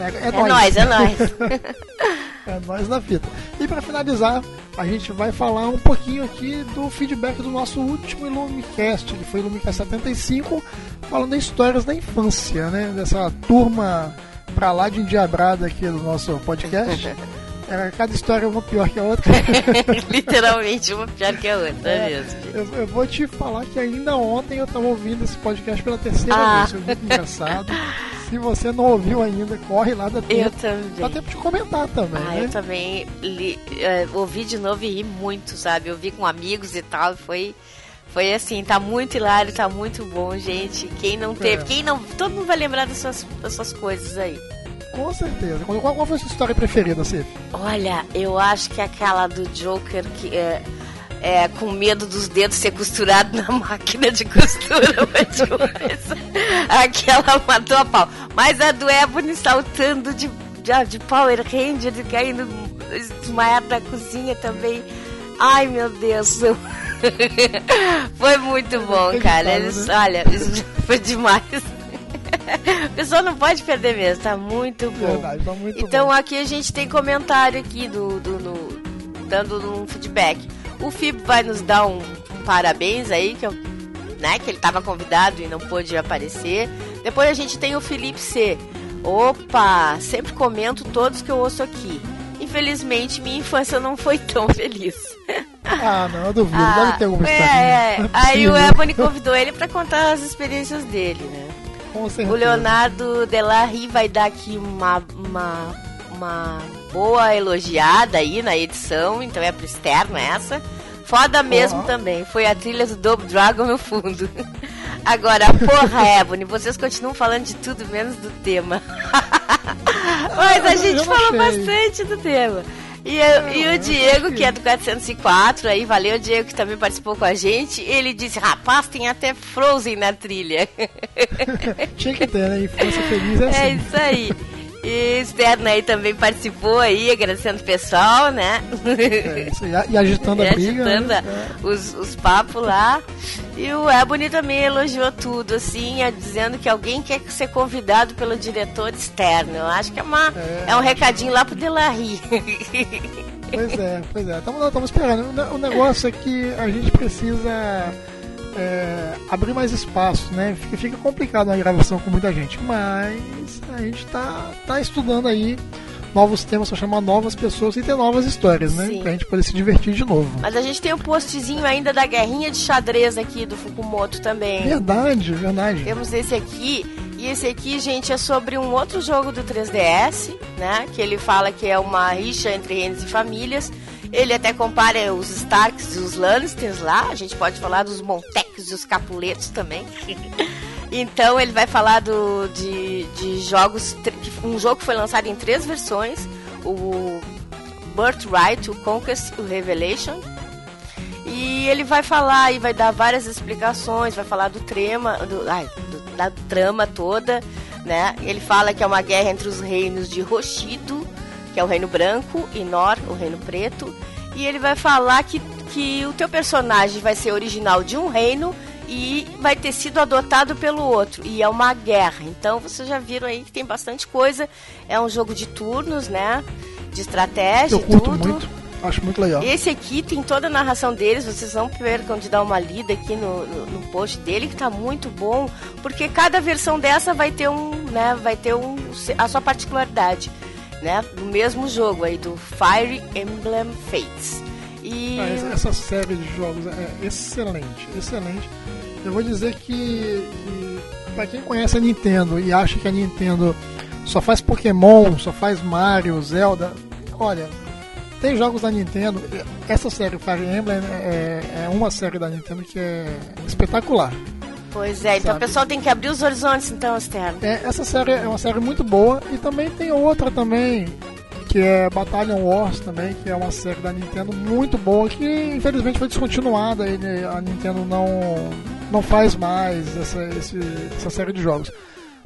é, É nóis, é nóis. É nós na fita. E para finalizar, a gente vai falar um pouquinho aqui do feedback do nosso último Illumicast, que foi o Illumicast 75, falando de histórias da infância, né? Dessa turma pra lá de endiabrada aqui do nosso podcast. Era cada história uma pior que a outra. Literalmente, uma pior que a outra, é mesmo. Eu, eu vou te falar que ainda ontem eu tava ouvindo esse podcast pela terceira Ah. vez. Foi muito engraçado. Se você não ouviu ainda, corre lá da Eu também. Dá tempo de comentar também, Ah, né? eu também li, eh, ouvi de novo e ri muito, sabe? Eu vi com amigos e tal, foi foi assim, tá muito hilário, tá muito bom, gente. Quem não teve, É. quem não, todo mundo vai lembrar dessas, dessas coisas aí. Com certeza. Qual, qual foi a sua história preferida, Cif? Olha, eu acho que aquela do Joker que é, é com medo dos dedos ser costurado na máquina de costura demais. Aquela matou a pau. Mas a do Ebony saltando de, de, de Power Ranger e caindo desmaiado na cozinha também. Ai meu Deus. Foi muito bom, cara. Eles, olha, isso foi demais. O pessoal não pode perder mesmo, tá muito bom. Verdade, tá muito então bom. aqui a gente tem comentário aqui do, do no- dando um feedback. O Fib vai nos dar um, um parabéns aí, que, eu, né, que ele estava convidado e não pôde aparecer. Depois a gente tem o Felipe C. Opa, sempre comento todos que eu ouço aqui. Infelizmente, minha infância não foi tão feliz. Ah, não, eu duvido. Ah, Deve ter alguma é, historinha. é. É Aí o. Ebony convidou ele para contar as experiências dele, né? Com certeza. O Leonardo Delarry vai dar aqui uma, uma, uma boa elogiada aí na edição, então é pro externo essa. Foda mesmo Ó. também, foi a trilha do Double Dragon no fundo. Agora, porra, Ebony, vocês continuam falando de tudo menos do tema. Mas a Eu gente falou bastante do tema. E, eu- e o Diego, que é do 404, aí valeu, Diego, que também participou com a gente. Ele disse: rapaz, tem até Frozen na trilha. Tinha que ter, né? Infância feliz é assim. É isso aí. E Externo aí também participou aí, agradecendo o pessoal, né? É isso. E agitando a E briga. agitando né? os, os papos lá. E o Ebony também elogiou tudo, assim, a- dizendo que alguém quer ser convidado pelo diretor externo. Eu acho que é, uma, É. é. um recadinho lá pro Delarry. Pois é, pois é. Estamos esperando. O negócio é que a gente precisa é, abrir mais espaço, né? Fica, fica complicado a gravação com muita gente, mas a gente tá, tá estudando aí novos temas para chamar novas pessoas e ter novas histórias, né? Sim. Pra gente poder se divertir de novo. Mas a gente tem um postzinho ainda da guerrinha de xadrez aqui do Fukumoto também. Verdade, verdade. Temos esse aqui. E esse aqui, gente, é sobre um outro jogo do 3DS, né? Que ele fala que é uma rixa entre reinos e famílias. Ele até compara os Starks e os Lannisters lá. A gente pode falar dos Montecs e os Capuletos também. então ele vai falar do, de, de jogos. Um jogo que foi lançado em três versões: o Birthright, o Conquest e o Revelation. E ele vai falar e vai dar várias explicações, vai falar do trema, do, ai, do- da trama toda, né? Ele fala que é uma guerra entre os reinos de Roshido, que é o reino branco, e Nor, o reino preto. E ele vai falar que, que o teu personagem vai ser original de um reino e vai ter sido adotado pelo outro. E é uma guerra. Então vocês já viram aí que tem bastante coisa. É um jogo de turnos, né? De estratégia Eu e curto tudo. muito. Acho muito legal. Esse aqui tem toda a narração deles, vocês não percam de dar uma lida aqui no, no, no post dele, que tá muito bom, porque cada versão dessa vai ter um, né, vai ter um, a sua particularidade, né, do mesmo jogo aí, do Fire Emblem Fates. E... Ah, essa, série de jogos é excelente, excelente. Eu vou dizer que, que para quem conhece a Nintendo e acha que a Nintendo só faz Pokémon, só faz Mario, Zelda, olha, tem jogos da Nintendo. Essa série Fire Emblem é, é uma série da Nintendo que é espetacular. Pois é, então Sabe? o pessoal tem que abrir os horizontes, então, externo. É, essa série é uma série muito boa e também tem outra também que é Battalion Wars também, que é uma série da Nintendo muito boa, que infelizmente foi descontinuada, e a Nintendo não, não faz mais essa, esse, essa série de jogos.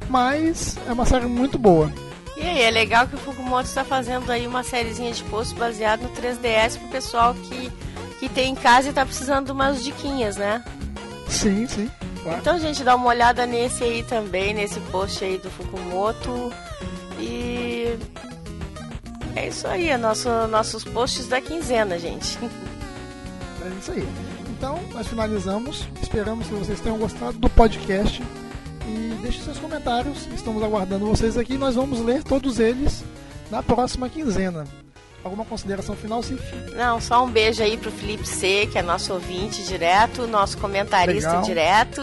Mas é uma série muito boa. E aí, é legal que o Fukumoto está fazendo aí uma sériezinha de post baseado no 3DS pro pessoal que, que tem em casa e tá precisando de umas diquinhas, né? Sim, sim. Claro. Então, gente, dá uma olhada nesse aí também, nesse post aí do Fukumoto. E é isso aí, é nosso, nossos posts da quinzena, gente. É isso aí. Então, nós finalizamos. Esperamos que vocês tenham gostado do podcast. E deixe seus comentários. Estamos aguardando vocês aqui. Nós vamos ler todos eles na próxima quinzena. Alguma consideração final, Cif? Não, só um beijo aí pro Felipe C, que é nosso ouvinte direto, nosso comentarista Legal. direto.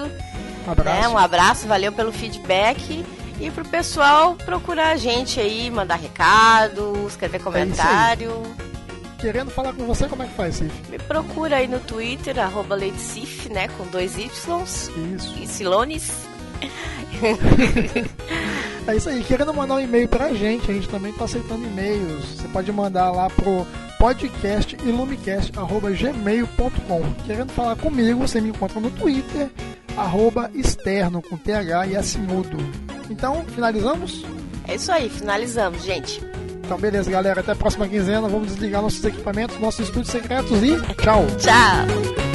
Um abraço. Né? Um abraço, valeu pelo feedback. E pro pessoal procurar a gente aí, mandar recado, escrever comentário. Querendo falar com você, como é que faz, Cif? Me procura aí no Twitter, arroba Leitcif, né? Com dois Ys Isso. e Cilones. É isso aí. Querendo mandar um e-mail pra gente, a gente também tá aceitando e-mails. Você pode mandar lá pro podcastilumicast.gmail.com Querendo falar comigo, você me encontra no Twitter, arroba externo, com TH e S mudo. Então, finalizamos? É isso aí, finalizamos, gente. Então, beleza, galera. Até a próxima quinzena. Vamos desligar nossos equipamentos, nossos estúdios secretos e tchau! Tchau!